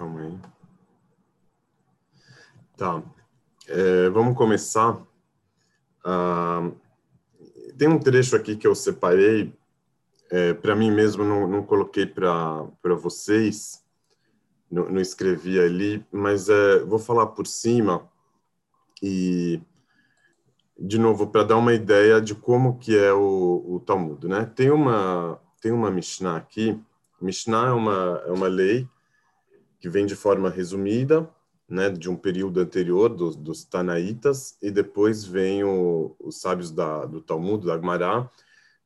calma aí. Tá. É, vamos começar. Ah, tem um trecho aqui que eu separei, é, para mim mesmo, não, não coloquei para vocês, não, não, escrevi ali, mas é, vou falar por cima e, de novo, para dar uma ideia de como que é o, o Talmud. Né? Tem, uma, tem uma Mishnah aqui, Mishnah é uma, é uma lei que vem de forma resumida, né, de um período anterior dos, dos Tanaitas, e depois vem o, os sábios da, do Talmud, da Agmará,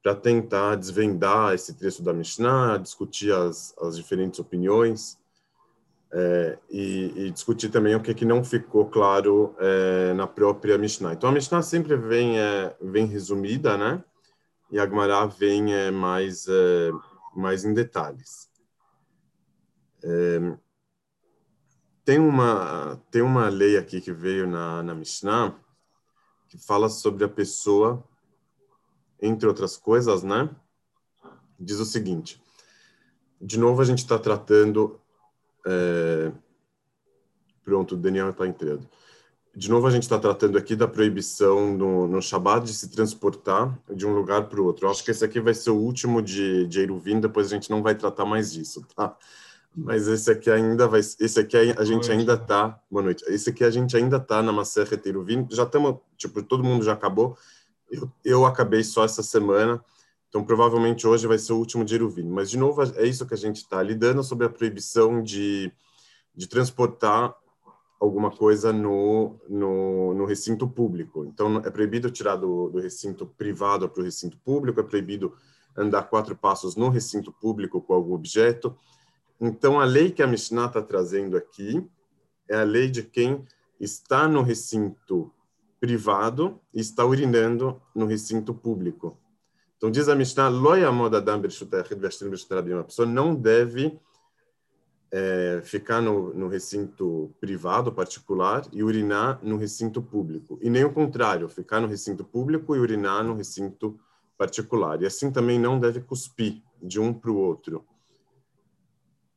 para tentar desvendar esse trecho da Mishnah, discutir as, as diferentes opiniões, é, e, e, discutir também o que, é que não ficou claro é, na própria Mishnah. Então, a Mishnah sempre vem, é, vem resumida, né? E a Agmará vem é, mais, é, mais em detalhes. Tem uma, tem uma lei aqui que veio na, na Mishnah que fala sobre a pessoa, entre outras coisas, né? Diz o seguinte: de novo, a gente está tratando. É, pronto, o Daniel está entrando. De novo, a gente está tratando aqui da proibição no, no Shabbat de se transportar de um lugar para o outro. Eu acho que esse aqui vai ser o último de, de Eruvin, depois a gente não vai tratar mais disso, tá? Mas esse aqui ainda vai, esse aqui a gente ainda tá, boa noite. Esse aqui a gente ainda tá na Maserhet Eruvin, já estamos, tipo, todo mundo já acabou. Eu, eu acabei só essa semana. Então provavelmente hoje vai ser o último de Eruvin, mas de novo é isso que a gente está lidando sobre a proibição de de transportar alguma coisa no, no, no, recinto público. Então, é proibido tirar do, do recinto privado para o recinto público, é proibido andar quatro passos no recinto público com algum objeto, então, a lei que a Mishnah está trazendo aqui é a lei de quem está no recinto privado e está urinando no recinto público. Então, diz a Mishnah, a pessoa não deve é, ficar no, no, recinto privado, particular, e urinar no recinto público. E nem o contrário, ficar no recinto público e urinar no recinto particular. E assim também não deve cuspir de um para o outro.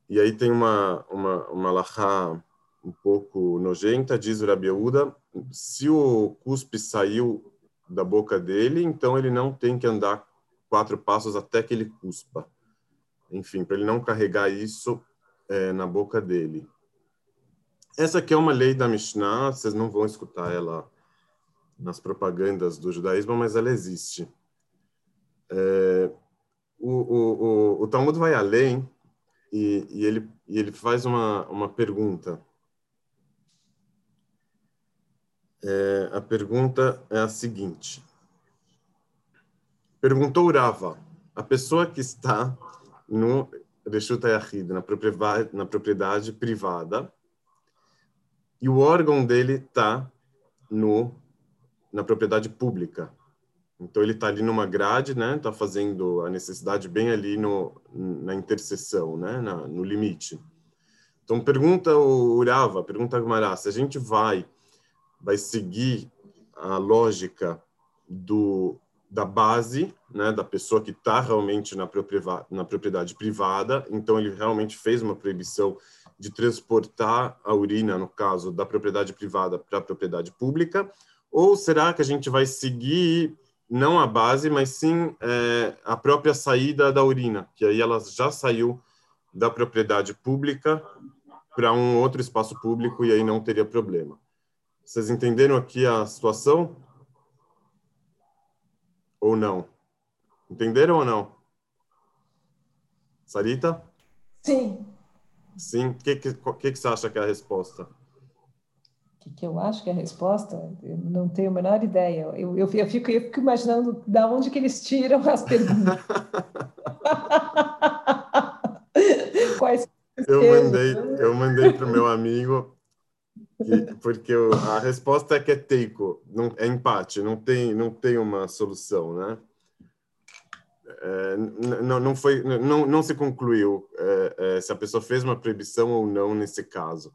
E aí tem uma, uma, uma lahá um pouco nojenta, diz o Rabi Yehuda, se o cuspe saiu da boca dele, então ele não tem que andar quatro passos até que ele cuspa. Enfim, para ele não carregar isso é, na boca dele. Essa aqui é uma lei da Mishnah, vocês não vão escutar ela nas propagandas do judaísmo, mas ela existe. É, o, o, o, o Talmud vai além e, e, ele, e ele faz uma, uma pergunta. É, a pergunta é a seguinte: perguntou Rava, a pessoa que está no Reshut Yahid, na propriedade, na propriedade privada, e o órgão dele está no na propriedade pública. Então ele está ali numa grade, né? Está fazendo a necessidade bem ali no na interseção, né? Na, no limite. Então pergunta o Urava, pergunta Gumará, se a gente vai vai seguir a lógica do da base, né, da pessoa que está realmente na propriedade, na propriedade privada, então ele realmente fez uma proibição de transportar a urina, no caso da propriedade privada para a propriedade pública, ou será que a gente vai seguir não a base, mas sim é, a própria saída da urina, que aí ela já saiu da propriedade pública para um outro espaço público e aí não teria problema. Vocês entenderam aqui a situação? Ou não? Entenderam ou não? Sarita? Sim. Sim. O que, que, que, que você acha que é a resposta? Que, que eu acho que é a resposta, eu não tenho a menor ideia. Eu, eu, eu, fico, eu fico imaginando da onde que eles tiram as perguntas. Quais eu mandei, eu mandei para o meu amigo, que, porque eu, a resposta é que é teiko, não, é empate, não tem, não tem uma solução, né? É, não, não, foi, não, não se concluiu é, é, se a pessoa fez uma proibição ou não nesse caso.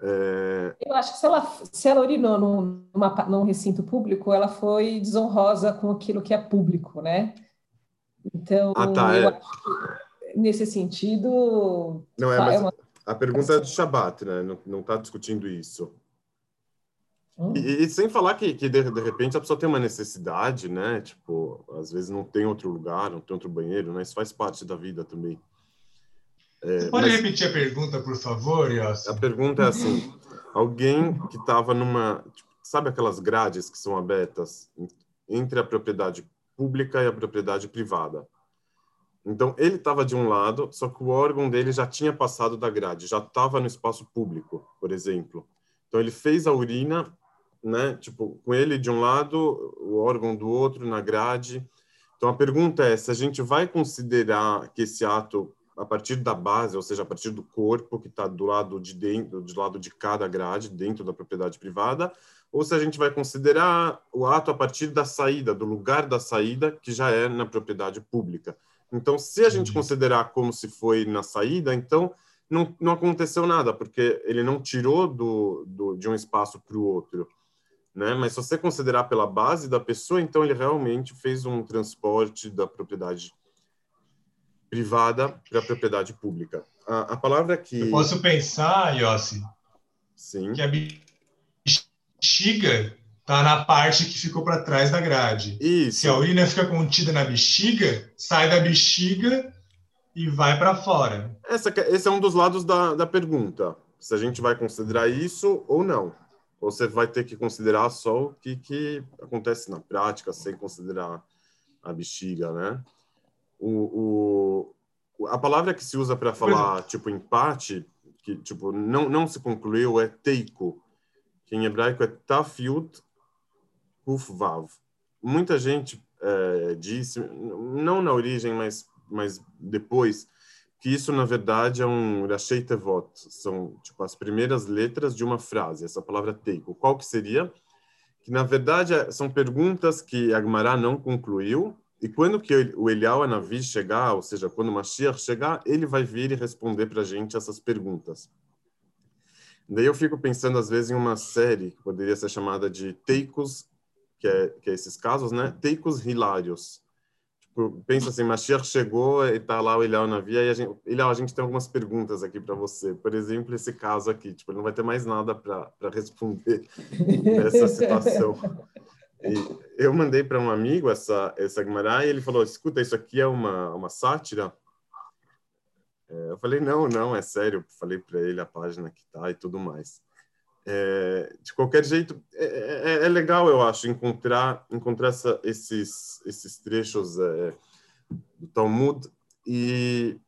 É... Eu acho que se ela, se ela urinou num, numa, num recinto público, ela foi desonrosa com aquilo que é público, né? Então, ah, tá, é. nesse sentido. Não, é, mas uma... A pergunta é do Shabat, né? Não está discutindo isso. Hum. E, e, sem falar que, que de, de, repente a pessoa tem uma necessidade, né? Tipo, às vezes não tem outro lugar, não tem outro banheiro, né? Isso faz parte da vida também. É, pode repetir a pergunta, por favor, Yossi? A pergunta é assim: alguém que estava numa. Tipo, sabe aquelas grades que são abertas entre a propriedade pública e a propriedade privada? Então, ele estava de um lado, só que o órgão dele já tinha passado da grade, já estava no espaço público, por exemplo. Então, ele fez a urina, né? Tipo, com ele de um lado, o órgão do outro na grade. Então, a pergunta é se a gente vai considerar que esse ato a partir da base, ou seja, a partir do corpo que está do lado de dentro, do lado de cada grade, dentro da propriedade privada, ou se a gente vai considerar o ato a partir da saída, do lugar da saída, que já é na propriedade pública. Então, se a gente considerar como se foi na saída, então não, não aconteceu nada, porque ele não tirou do, do de um espaço para o outro. Né? Mas se você considerar pela base da pessoa, então ele realmente fez um transporte da propriedade privada para a propriedade pública. A, a palavra que... Eu posso pensar, Yossi, Sim. que a bexiga está na parte que ficou para trás da grade. Isso. Se a urina fica contida na bexiga, sai da bexiga e vai para fora. Essa, esse é um dos lados da, da pergunta. Se a gente vai considerar isso ou não. Ou você vai ter que considerar só o que, que acontece na prática, sem considerar a bexiga, né? O, o, a palavra que se usa para falar, tipo, empate, que, tipo, não, não se concluiu, é teiko, que em hebraico é tafiut kufvav. Muita gente é, disse, não na origem, mas, mas depois, que isso, na verdade, é um rashei tevot, são, tipo, as primeiras letras de uma frase, essa palavra teiko. Qual que seria? Que, na verdade, é, são perguntas que Agmará não concluiu, e quando que o Elial Anavi chegar, ou seja, quando o Mashiach chegar, ele vai vir e responder para a gente essas perguntas. Daí eu fico pensando, às vezes, em uma série que poderia ser chamada de Teicos, que é, que é esses casos, né? Teicos hilários. Tipo, pensa assim, Mashiach chegou e está lá o Elial Anavi, e a gente, Elial, a gente tem algumas perguntas aqui para você. Por exemplo, esse caso aqui, tipo, ele não vai ter mais nada para responder nessa situação. E eu mandei para um amigo essa essa Guimarães e ele falou: "Escuta, isso aqui é uma uma sátira?" É, eu falei: "Não, não, é sério". Falei para ele a página que tá e tudo mais. É, de qualquer jeito, é, é, é, legal, eu acho, encontrar encontrar essa, esses esses trechos é, do Talmud e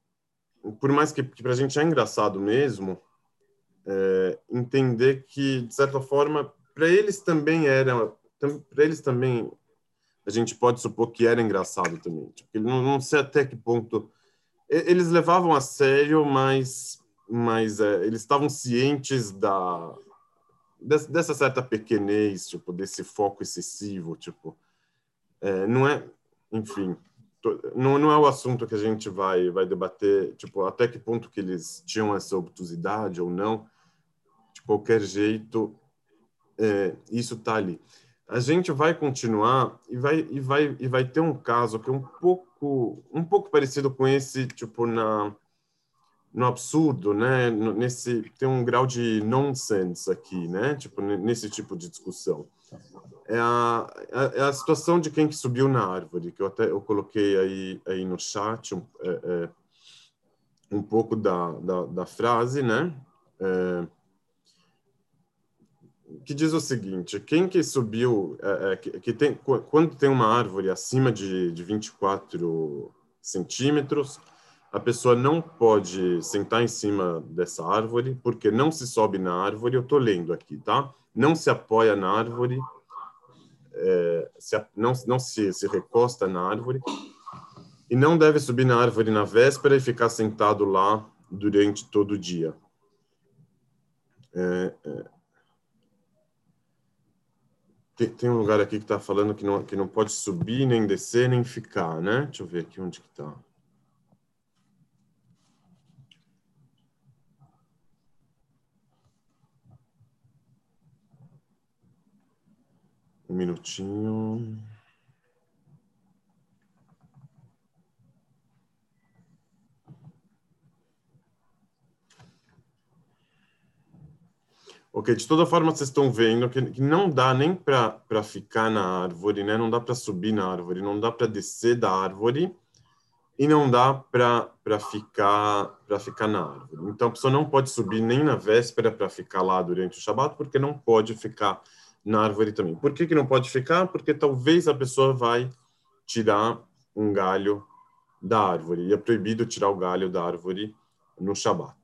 por mais que, que para a gente é engraçado mesmo, é, entender que de certa forma para eles também era para eles também a gente pode supor que era engraçado também. Tipo, não, não sei até que ponto eles levavam a sério, mas mas é, eles estavam cientes da dessa certa pequenez, tipo desse foco excessivo, tipo é, não é, enfim, não, não é o assunto que a gente vai vai debater, tipo até que ponto que eles tinham essa obtusidade ou não. De qualquer jeito, é, isso está ali a gente vai continuar e vai e vai e vai ter um caso que é um pouco um pouco parecido com esse tipo na no absurdo, né? Nesse tem um grau de nonsense aqui, né? Tipo nesse tipo de discussão. É a, é a situação de quem que subiu na árvore, que eu até eu coloquei aí aí no chat um, é, é, um pouco da, da, da frase, né? É, que diz o seguinte: quem que subiu, é, é, que, que, tem, quando tem uma árvore acima de, de 24 centímetros, a pessoa não pode sentar em cima dessa árvore, porque não se sobe na árvore. Eu estou lendo aqui, tá? Não se apoia na árvore, é, se, não, não se, se recosta na árvore, e não deve subir na árvore na véspera e ficar sentado lá durante todo o dia. É, é, tem, tem um lugar aqui que está falando que não, que não pode subir, nem descer, nem ficar, né? Deixa eu ver aqui onde que está. Um minutinho. Ok, de toda forma vocês estão vendo que, que não dá nem para ficar na árvore, né? Não dá para subir na árvore, não dá para descer da árvore e não dá para ficar para ficar na árvore. Então a pessoa não pode subir nem na véspera para ficar lá durante o Shabat, porque não pode ficar na árvore também. Por que, que não pode ficar? Porque talvez a pessoa vai tirar um galho da árvore. E é proibido tirar o galho da árvore no Shabat.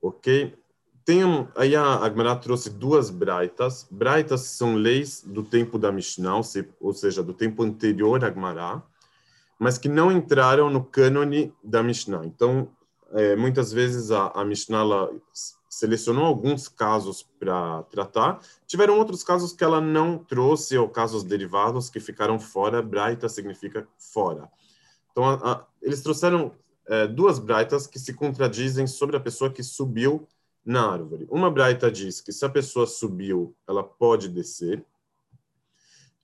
Ok? Tem aí a Agmará trouxe duas braitas. Braitas são leis do tempo da Mishnah, ou seja, do tempo anterior a Agmará, mas que não entraram no cânone da Mishnah. Então, é, muitas vezes a, a Mishnah selecionou alguns casos para tratar. Tiveram outros casos que ela não trouxe, ou casos derivados que ficaram fora. Braita significa fora. Então, a, a, eles trouxeram é, duas braitas que se contradizem sobre a pessoa que subiu na árvore. Uma braita diz que se a pessoa subiu, ela pode descer.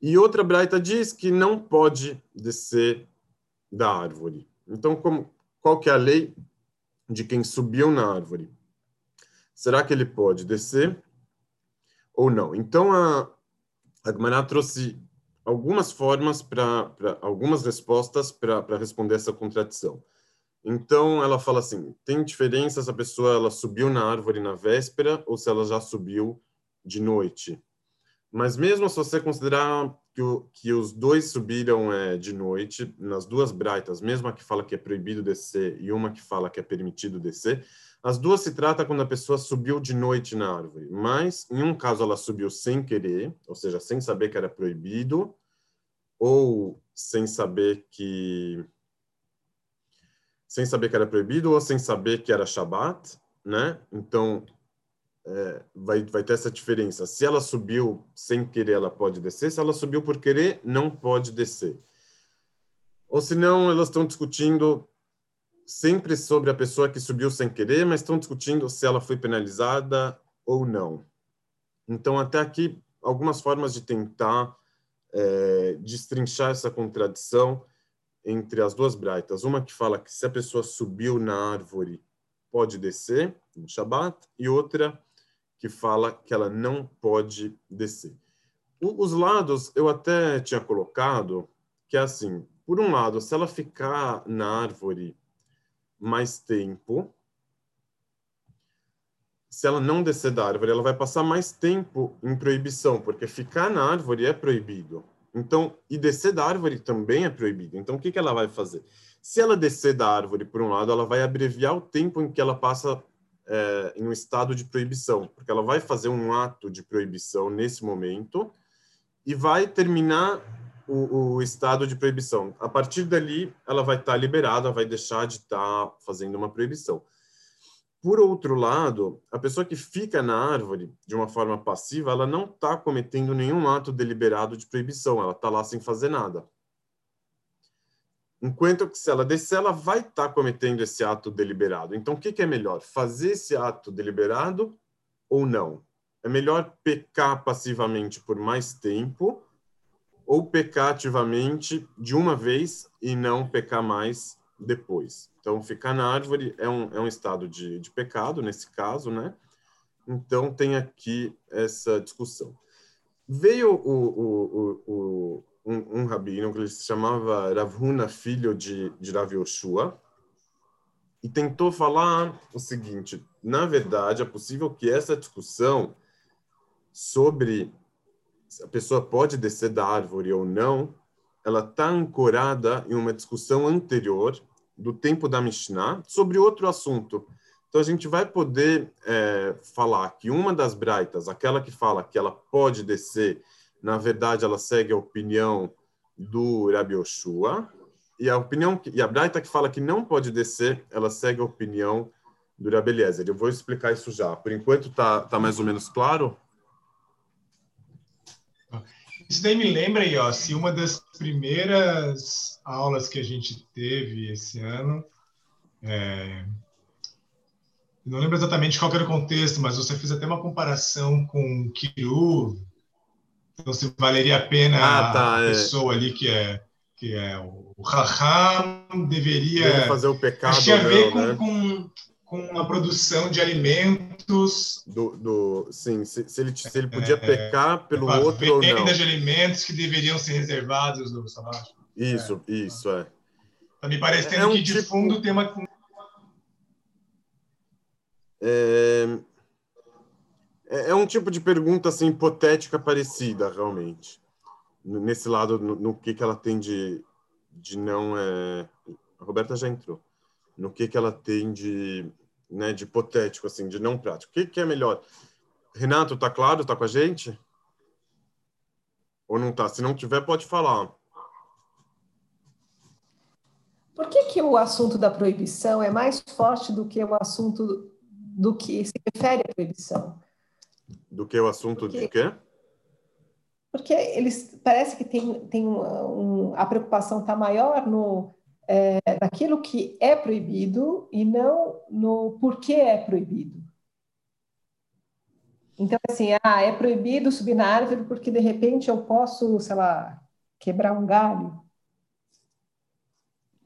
E outra braita diz que não pode descer da árvore. Então, como, qual que é a lei de quem subiu na árvore? Será que ele pode descer ou não? Então, a, a trouxe algumas formas para algumas respostas para responder essa contradição. Então ela fala assim: tem diferença se a pessoa ela subiu na árvore na véspera ou se ela já subiu de noite. Mas mesmo se você considerar que, o, que os dois subiram é, de noite, nas duas braitas, mesmo a que fala que é proibido descer e uma que fala que é permitido descer, as duas se trata quando a pessoa subiu de noite na árvore. Mas em um caso ela subiu sem querer, ou seja, sem saber que era proibido, ou sem saber que sem saber que era proibido ou sem saber que era Shabat, né? Então, é, vai, vai ter essa diferença. Se ela subiu sem querer, ela pode descer. Se ela subiu por querer, não pode descer. Ou se não, elas estão discutindo sempre sobre a pessoa que subiu sem querer, mas estão discutindo se ela foi penalizada ou não. Então, até aqui, algumas formas de tentar é, destrinchar essa contradição entre as duas braitas. Uma que fala que se a pessoa subiu na árvore, pode descer no Shabat, e outra que fala que ela não pode descer. O, os lados eu até tinha colocado que é assim, por um lado, se ela ficar na árvore mais tempo, se ela não descer da árvore, ela vai passar mais tempo em proibição, porque ficar na árvore é proibido. Então, e descer da árvore também é proibido. Então, o que, que ela vai fazer? Se ela descer da árvore, por um lado, ela vai abreviar o tempo em que ela passa é, em um estado de proibição, porque ela vai fazer um ato de proibição nesse momento e vai terminar o, o estado de proibição. A partir dali, ela vai estar liberada, vai deixar de estar fazendo uma proibição. Por outro lado, a pessoa que fica na árvore de uma forma passiva, ela não está cometendo nenhum ato deliberado de proibição, ela está lá sem fazer nada. Enquanto que se ela descer, ela vai estar tá cometendo esse ato deliberado. Então, o que, que é melhor? Fazer esse ato deliberado ou não? É melhor pecar passivamente por mais tempo ou pecar ativamente de uma vez e não pecar mais depois. Então, ficar na árvore é um, é um estado de, de pecado, nesse caso, né? Então, tem aqui essa discussão. Veio o, o, o, um, um, rabino que ele se chamava Ravuna, filho de, de Rav Yoshua, e tentou falar o seguinte: na verdade, é possível que essa discussão sobre se a pessoa pode descer da árvore ou não, ela está ancorada em uma discussão anterior do tempo da Mishnah sobre outro assunto. Então a gente vai poder é, falar que uma das braitas, aquela que fala que ela pode descer, na verdade ela segue a opinião do Rabi Oshua, e a opinião e a braita que fala que não pode descer, ela segue a opinião do Rabi Eliezer. Eu vou explicar isso já. Por enquanto tá tá mais ou menos claro. Isso daí me lembra aí, ó, se uma das primeiras aulas que a gente teve esse ano, é... não lembro exatamente qual era o contexto, mas você fez até uma comparação com Kiru, então se valeria a pena ah, tá, a é. pessoa ali que é que é o Raham deveria fazer o pecado tinha a ver com, né? com, com a produção de alimentos. Do, do, sim, se, se ele, se ele podia é, pecar pelo é, outro ou não. Venda de alimentos que deveriam ser reservados no sabático. Isso, é. isso, é. Tá me parecendo é um que de tipo... fundo tem uma... É... é, é um tipo de pergunta assim, hipotética parecida, realmente. Nesse lado, no, no que, que ela tem de, de não... É... A Roberta já entrou no que, que ela tem de, né, de hipotético, assim, de não prático. O que, que é melhor? Renato, tá claro? Tá com a gente? Ou não tá? Se não tiver, pode falar. Por que, que o assunto da proibição é mais forte do que o assunto do que se refere à proibição? Do que o assunto porque, de quê? Porque eles parece que tem, tem um, a preocupação está maior no é, naquilo que é proibido e não no porquê é proibido. Então, assim, ah, é proibido subir na árvore porque de repente eu posso, sei lá, quebrar um galho.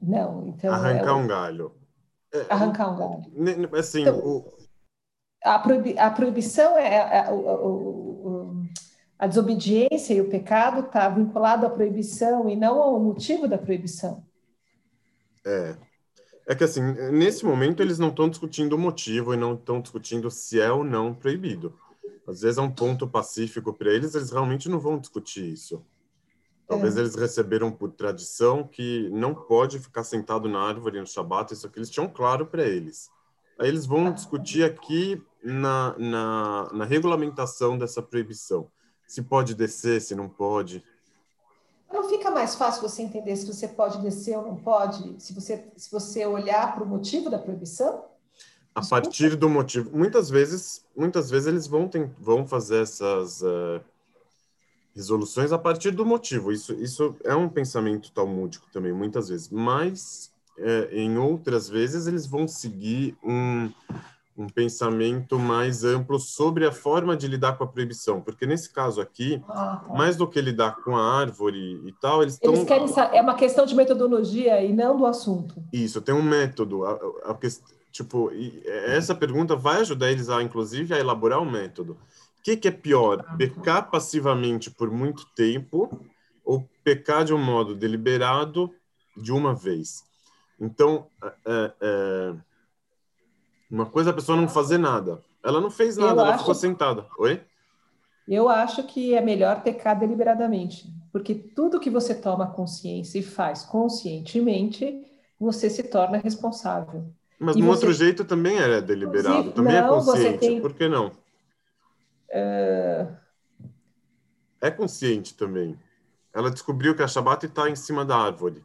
Não, então. Arrancar é, um galho. Arrancar um galho. Assim, então, o... a, proibi a proibição é, é, é o, o, o, a desobediência e o pecado está vinculado à proibição e não ao motivo da proibição. É. É que assim, nesse momento eles não estão discutindo o motivo e não estão discutindo se é ou não proibido. Às vezes é um ponto pacífico para eles, eles realmente não vão discutir isso. Talvez é. eles receberam por tradição que não pode ficar sentado na árvore no Shabat, isso aqui eles tinham claro para eles. Aí eles vão discutir aqui na, na, na regulamentação dessa proibição. Se pode descer, se não pode. Não fica mais fácil você entender se você pode descer ou não pode, se você, se você olhar para o motivo da proibição? A Desculpa. partir do motivo. Muitas vezes, muitas vezes eles vão, tem, vão fazer essas uh, resoluções a partir do motivo. Isso, isso é um pensamento talmúdico também, muitas vezes. Mas, uh, em outras vezes, eles vão seguir um, um pensamento mais amplo sobre a forma de lidar com a proibição, porque nesse caso aqui, ah, tá. mais do que lidar com a árvore e tal, eles, eles querem é uma questão de metodologia e não do assunto. Isso, tem um método, a, a, a, tipo, essa pergunta vai ajudar eles a, inclusive, a elaborar um método. O que, que é pior, pecar passivamente por muito tempo ou pecar de um modo deliberado de uma vez? Então, é, é, uma coisa é a pessoa não fazer nada. Ela não fez nada, eu ela acho... ficou sentada. Oi? Eu acho que é melhor pecar deliberadamente, porque tudo que você toma consciência e faz conscientemente, você se torna responsável. Mas de um outro jeito também é deliberado, também é não, é consciente. Tem... Por que não? Uh... É consciente também. Ela descobriu que a Shabbat está em cima da árvore.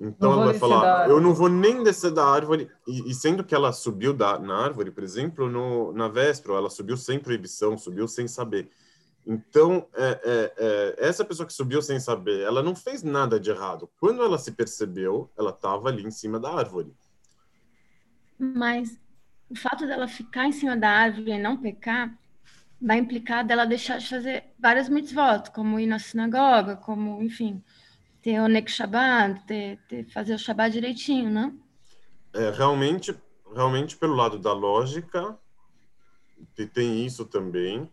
Então ela vai falar, eu não vou nem descer da árvore, e, e, sendo que ela subiu da, na árvore, por exemplo, no, na véspera, ela subiu sem proibição, subiu sem saber. Então, é, é, é, essa pessoa que subiu sem saber, ela não fez nada de errado. Quando ela se percebeu, ela estava ali em cima da árvore. Mas o fato dela ficar em cima da árvore e não pecar, vai implicar dela deixar de fazer várias mitzvot, como ir na sinagoga, como, enfim, ter o Shabbat, ter, ter, fazer o Shabbat direitinho, né? É, realmente, realmente, pelo lado da lógica, tem isso também.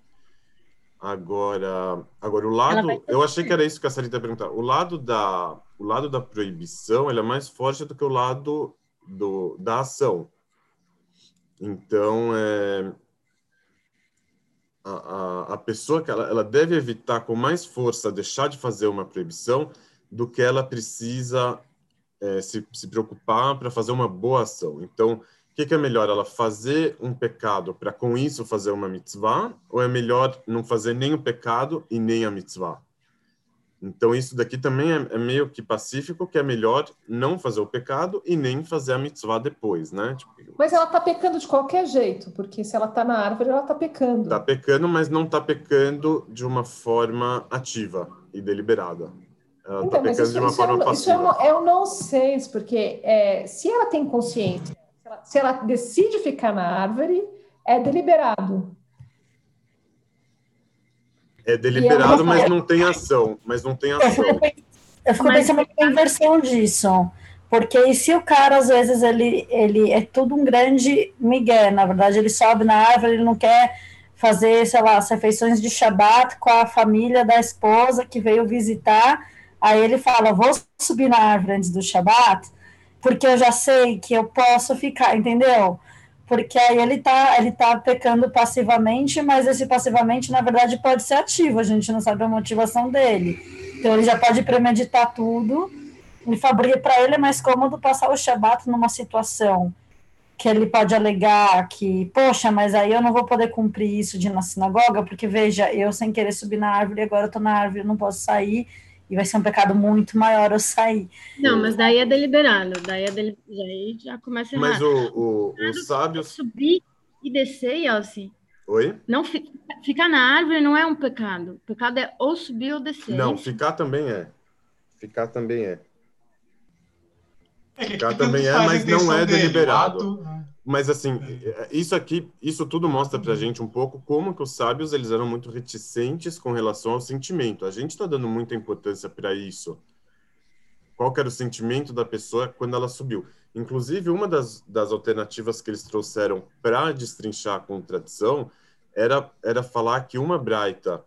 Agora, agora o lado, eu achei que era isso que a Sarita ia perguntar. O lado da, o lado da proibição, ele é mais forte do que o lado do, da ação. Então, é, a, a, a pessoa que ela, ela deve evitar com mais força deixar de fazer uma proibição do que ela precisa é, se, se preocupar para fazer uma boa ação. Então, o que, que, é melhor? Ela fazer um pecado para com isso fazer uma mitzvah? Ou é melhor não fazer nem o pecado e nem a mitzvah? Então, isso daqui também é, é meio que pacífico, que é melhor não fazer o pecado e nem fazer a mitzvah depois, né? Tipo, mas ela está pecando de qualquer jeito, porque se ela está na árvore, ela está pecando. Está pecando, mas não está pecando de uma forma ativa e deliberada. Ela está então, pecando de uma forma é, passiva. Isso é, um, é um nonsense, porque é, se ela tem consciência, se ela, se ela decide ficar na árvore, é deliberado. É deliberado, mas não tem ação. Mas não tem ação. Eu fico, pensando na inversão disso. Porque e se o cara, às vezes, ele, ele é tudo um grande migué, na verdade, ele sobe na árvore, ele não quer fazer, sei lá, as refeições de Shabat com a família da esposa que veio visitar, aí ele fala, vou subir na árvore antes do Shabat, porque eu já sei que eu posso ficar, entendeu? Porque aí ele tá, ele tá pecando passivamente, mas esse passivamente, na verdade, pode ser ativo, a gente não sabe a motivação dele. Então ele já pode premeditar tudo, e para ele é mais cômodo passar o Shabat numa situação que ele pode alegar que, poxa, mas aí eu não vou poder cumprir isso de ir na sinagoga, porque veja, eu sem querer subir na árvore, agora eu tô na árvore, não posso sair, e vai ser um pecado muito maior eu sair. Não, mas daí é deliberado, daí é deli... daí já começa errado. Mas o, o, os sábios... Subir e descer, Elsie. Oi? Não ficar na árvore não é um pecado. O pecado é ou subir ou descer. Não, ficar também é. Ficar também é. É Ficar também é, a mas não é o deliberado. Mas assim, isso aqui, isso tudo mostra pra gente um pouco como que os sábios eles eram muito reticentes com relação ao sentimento. A gente está dando muita importância para isso. Qual que era o sentimento da pessoa quando ela subiu? Inclusive, uma das, das alternativas que eles trouxeram para destrinchar a contradição era, era falar que uma braita,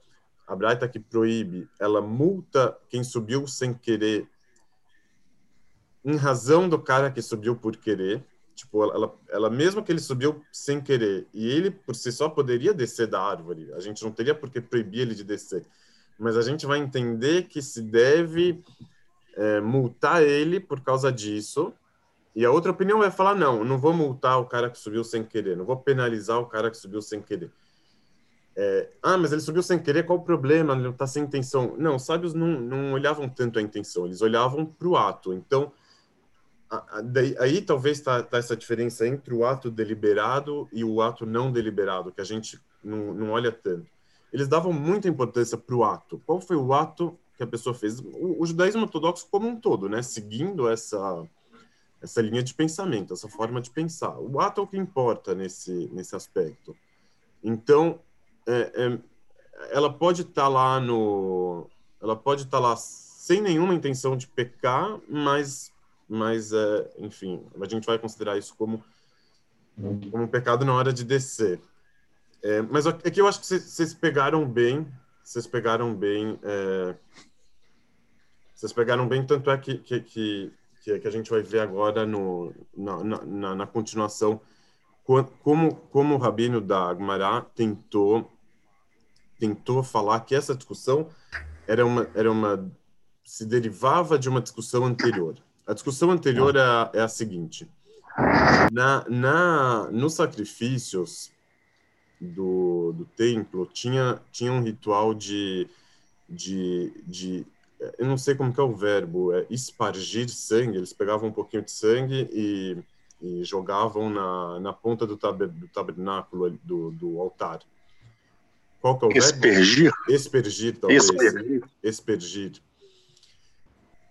a braita que proíbe, ela multa quem subiu sem querer em razão do cara que subiu por querer, tipo, ela, ela mesmo que ele subiu sem querer, e ele por si só poderia descer da árvore, a gente não teria por que proibir ele de descer, mas a gente vai entender que se deve é, multar ele por causa disso, e a outra opinião vai falar, não, não vou multar o cara que subiu sem querer, não vou penalizar o cara que subiu sem querer. É, ah, mas ele subiu sem querer, qual o problema? Ele não está sem intenção. Não, os sábios não, não olhavam tanto a intenção, eles olhavam para o ato. Então, aí talvez está tá essa diferença entre o ato deliberado e o ato não deliberado, que a gente não, não olha tanto. Eles davam muita importância para o ato. Qual foi o ato que a pessoa fez? O, o, judaísmo ortodoxo como um todo, né? Seguindo essa essa linha de pensamento, essa forma de pensar. O ato é o que importa nesse nesse aspecto. Então, é, é, ela pode estar tá lá no, ela pode estar tá lá sem nenhuma intenção de pecar, mas mas, é, enfim, a gente vai considerar isso como, como um pecado na hora de descer. É, mas é que eu acho que vocês pegaram bem, vocês pegaram bem, é, vocês pegaram bem, tanto é que, que, que, que a gente vai ver agora no, na, na, na continuação como, como o rabino da Agmará tentou, tentou falar que essa discussão era uma, era uma, se derivava de uma discussão anterior. A discussão anterior é a, é a seguinte: na, na, nos sacrifícios do, do templo tinha, tinha um ritual de, de, de eu não sei como que é o verbo, é espargir sangue. Eles pegavam um pouquinho de sangue e, e jogavam na, na ponta do, tab, do tabernáculo do, do altar. Qual que é o Espergir? verbo? Espergir, talvez. Espergir. Espergir.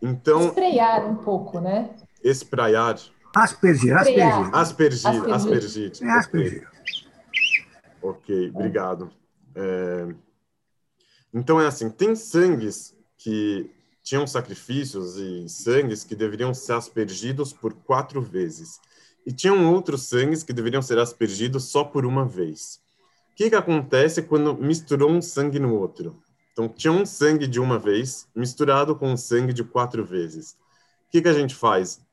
Então. Esfrear um pouco, né? Espraiar. Aspergir, aspergir. Aspergir, aspergir. É aspergir. Ok, obrigado. É... Então é assim, tem sangues que tinham sacrifícios e sangues que deveriam ser aspergidos por quatro vezes. E tinham outros sangues que deveriam ser aspergidos só por uma vez. O que, que acontece quando misturou um sangue no outro? Então, tinha um sangue de uma vez misturado com um sangue de quatro vezes. O que, que a gente faz?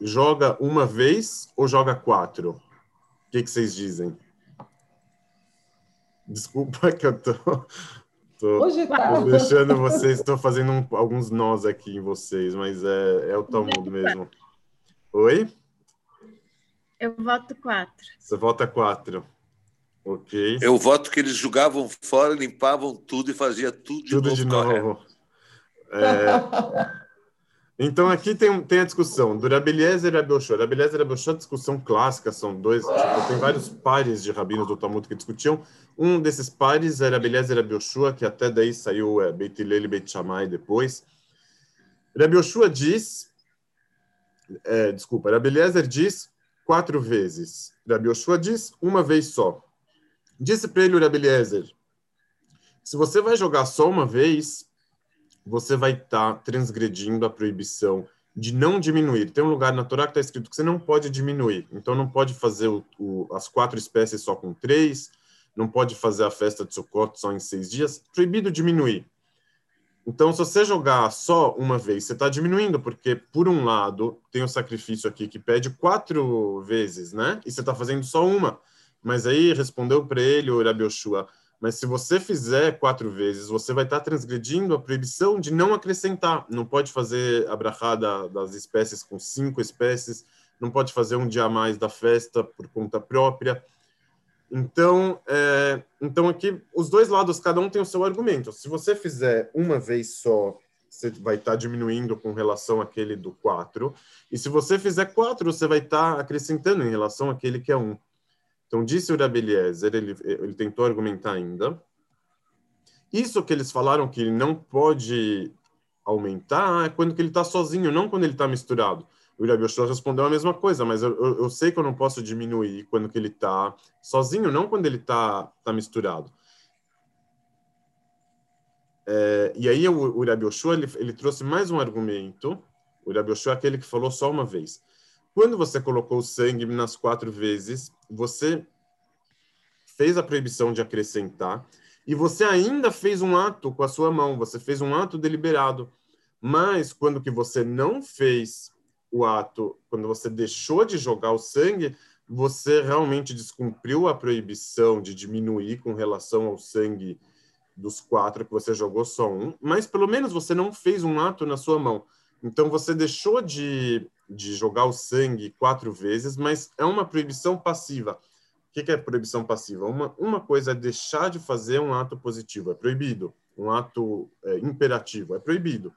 Joga uma vez ou joga quatro? O que, que vocês dizem? Desculpa que eu tô, tô, Hoje tá. tô deixando vocês, estou fazendo um, alguns nós aqui em vocês, mas é, é o Talmud mesmo. Oi? Eu voto quatro. Você vota quatro. Ok. Eu voto que eles jogavam fora, limpavam tudo e fazia tudo de Tudo novo. de novo. É... Então aqui tem, tem a discussão do Rabeliezer e Rabelshua. Rabeliezer e Rabelshua, discussão clássica, são dois, tipo, tem vários pares de rabinos do Talmud que discutiam. Um desses pares era Rabeliezer e Rabelshua, que até daí saiu é, Beit Hillel e Beit Shammai depois. Rabelshua diz, é, desculpa, Rabeliezer diz quatro vezes. Rabelshua diz uma vez só. Disse para ele o se você vai jogar só uma vez, você vai estar tá transgredindo a proibição de não diminuir. Tem um lugar na Torá que está escrito que você não pode diminuir. Então, não pode fazer o, o, as quatro espécies só com três, não pode fazer a festa de Sukkot só em seis dias. Proibido diminuir. Então, se você jogar só uma vez, você está diminuindo, porque, por um lado, tem o sacrifício aqui que pede quatro vezes, né? E você está fazendo só uma. Mas aí respondeu para ele o Rabi Yoshua, mas se você fizer quatro vezes, você vai estar tá transgredindo a proibição de não acrescentar. Não pode fazer a brachada das espécies com cinco espécies, não pode fazer um dia a mais da festa por conta própria. Então, é, então aqui os dois lados, cada um tem o seu argumento. Se você fizer uma vez só, você vai estar tá diminuindo com relação àquele do 4. E se você fizer quatro, você vai estar tá acrescentando em relação àquele que é um. Então, disse o Rabi Eliezer, ele, ele tentou argumentar ainda. Isso que eles falaram que não pode aumentar é quando que ele está sozinho, não quando ele está misturado. O Rabi Yoshua respondeu a mesma coisa, mas eu, eu, eu, sei que eu não posso diminuir quando que ele está sozinho, não quando ele está tá misturado. É, e aí o, o Rabi Yoshua, ele, ele trouxe mais um argumento. O Rabi Yoshua é aquele que falou só uma vez. Quando você colocou o sangue nas quatro vezes, você fez a proibição de acrescentar e você ainda fez um ato com a sua mão, você fez um ato deliberado. Mas quando que você não fez o ato, quando você deixou de jogar o sangue, você realmente descumpriu a proibição de diminuir com relação ao sangue dos quatro que você jogou só um, mas pelo menos você não fez um ato na sua mão. Então você deixou de, de jogar o sangue quatro vezes, mas é uma proibição passiva. O que é proibição passiva? Uma, uma coisa é deixar de fazer um ato positivo, é proibido. Um ato é, imperativo, é proibido.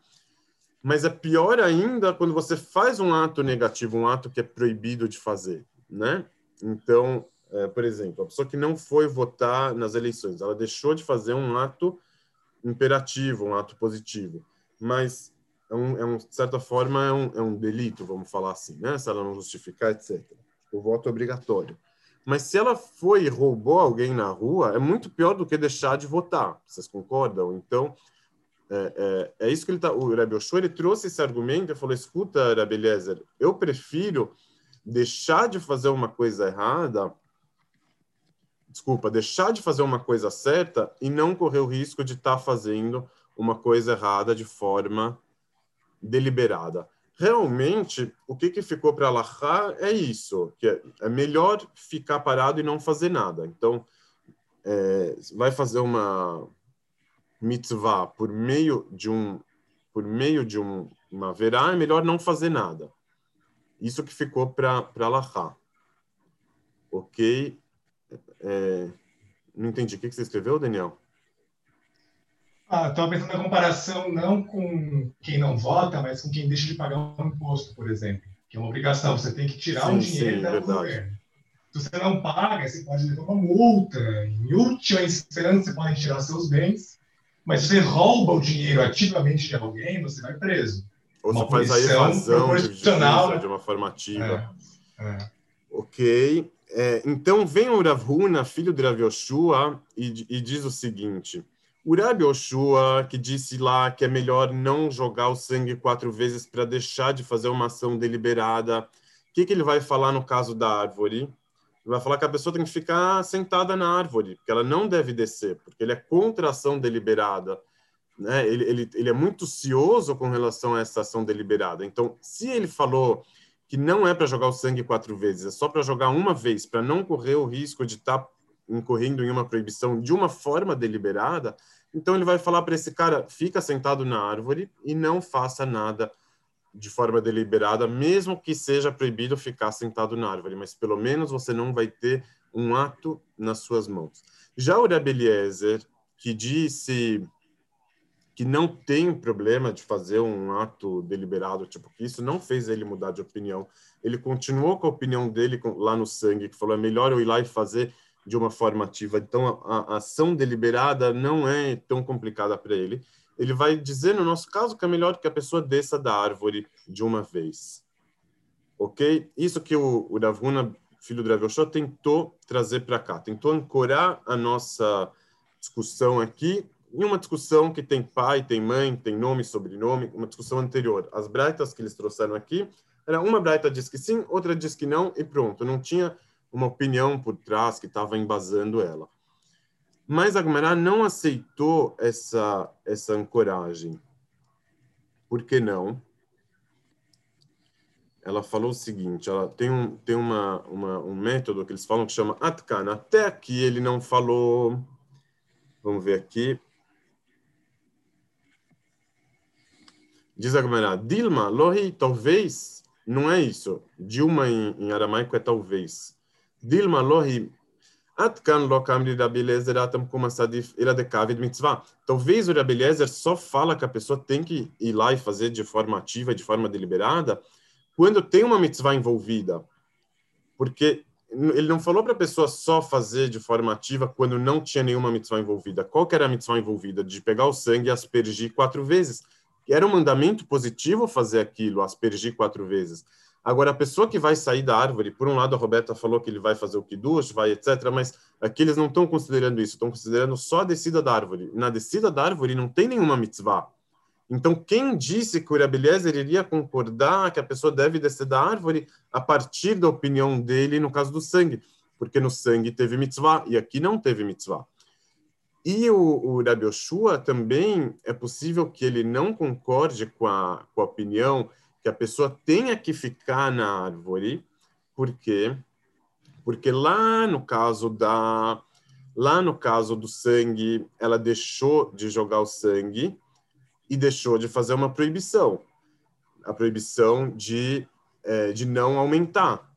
Mas é pior ainda quando você faz um ato negativo, um ato que é proibido de fazer, né? Então, é, por exemplo, a pessoa que não foi votar nas eleições, ela deixou de fazer um ato imperativo, um ato positivo, mas é um, é um, de certa forma é um, é um delito, vamos falar assim, né? Se ela não justificar, etc. O voto é obrigatório. Mas se ela foi e roubou alguém na rua, é muito pior do que deixar de votar. Vocês concordam? Então, é, é, é isso que ele está. O Rebbe Oshua, ele trouxe esse argumento e falou: escuta, Rebbe eu prefiro deixar de fazer uma coisa errada, desculpa, deixar de fazer uma coisa certa e não correr o risco de estar tá fazendo uma coisa errada de forma deliberada. Realmente, o que, que ficou para Allahá é isso, que é, é, melhor ficar parado e não fazer nada. Então, é, vai fazer uma mitzvah por meio de um por meio de um, uma verá, é melhor não fazer nada. Isso que ficou para Allahá. Ok? É, não entendi. O que você escreveu, Daniel? Ah, estava pensando na comparação não com quem não vota, mas com quem deixa de pagar um imposto, por exemplo, que é uma obrigação. Você tem que tirar sim, um dinheiro sim, da governo. Se você não paga, você pode levar uma multa. Em última instância, você pode tirar seus bens. Mas se você rouba o dinheiro ativamente de alguém, você vai preso. Ou uma você faz a evasão de, justiça, de uma formativa. É, é. Ok. É, então vem o Ravuna, filho de Rav Yoshua, e, e diz o seguinte o Rabi Oshua, que disse lá que é melhor não jogar o sangue quatro vezes para deixar de fazer uma ação deliberada, o que, que ele vai falar no caso da árvore? Ele vai falar que a pessoa tem que ficar sentada na árvore, porque ela não deve descer, porque ele é contra a ação deliberada. Né? Ele, ele, ele é muito cioso com relação a essa ação deliberada. Então, se ele falou que não é para jogar o sangue quatro vezes, é só para jogar uma vez, para não correr o risco de estar tá incorrendo em uma proibição de uma forma deliberada, então ele vai falar para esse cara: fica sentado na árvore e não faça nada de forma deliberada, mesmo que seja proibido ficar sentado na árvore, mas pelo menos você não vai ter um ato nas suas mãos. Já o Rebbe Eliezer, que disse que não tem problema de fazer um ato deliberado, tipo que isso não fez ele mudar de opinião. Ele continuou com a opinião dele lá no sangue, que falou: é melhor eu ir lá e fazer de uma forma ativa. Então, a, a ação deliberada não é tão complicada para ele. Ele vai dizer, no nosso caso, que é melhor que a pessoa desça da árvore de uma vez. Ok? Isso que o, o filho do Rav tentou trazer para cá. Tentou ancorar a nossa discussão aqui em uma discussão que tem pai, tem mãe, tem nome, sobrenome, uma discussão anterior. As braitas que eles trouxeram aqui, era uma braita diz que sim, outra diz que não, e pronto, não tinha uma opinião por trás que estava embasando ela. Mas a Gemara não aceitou essa, essa ancoragem. Por que não? Ela falou o seguinte, ela tem, um, tem uma, uma, um método que eles falam que chama Atkan. Até aqui ele não falou... Vamos ver aqui. Diz a Gemara, Dilma, Lohi, talvez, não é isso. Dilma em, em aramaico é talvez. Dilma, Lohi, Atkan lo kamri Rabi Eliezer atam kuma sadif ira de kavid mitzvah. Talvez o Rabi Eliezer só fala que a pessoa tem que ir lá e fazer de forma ativa, de forma deliberada, quando tem uma mitzvah envolvida. Porque ele não falou para a pessoa só fazer de forma ativa quando não tinha nenhuma mitzvah envolvida. Qual que era a mitzvah envolvida? De pegar o sangue e aspergir quatro vezes era um mandamento positivo fazer aquilo, aspergir quatro vezes. Agora, a pessoa que vai sair da árvore, por um lado, a Roberta falou que ele vai fazer o kiddush, vai, etc., mas aqui eles não estão considerando isso, estão considerando só a descida da árvore. Na descida da árvore não tem nenhuma mitzvah. Então, quem disse que o Rebeliezer iria concordar que a pessoa deve descer da árvore a partir da opinião dele no caso do sangue? Porque no sangue teve mitzvah e aqui não teve mitzvah. E o, o Rabi Yoshua também é possível que ele não concorde com a, com a opinião que a pessoa tenha que ficar na árvore, porque porque lá no caso da lá no caso do sangue, ela deixou de jogar o sangue e deixou de fazer uma proibição, a proibição de é, de não aumentar.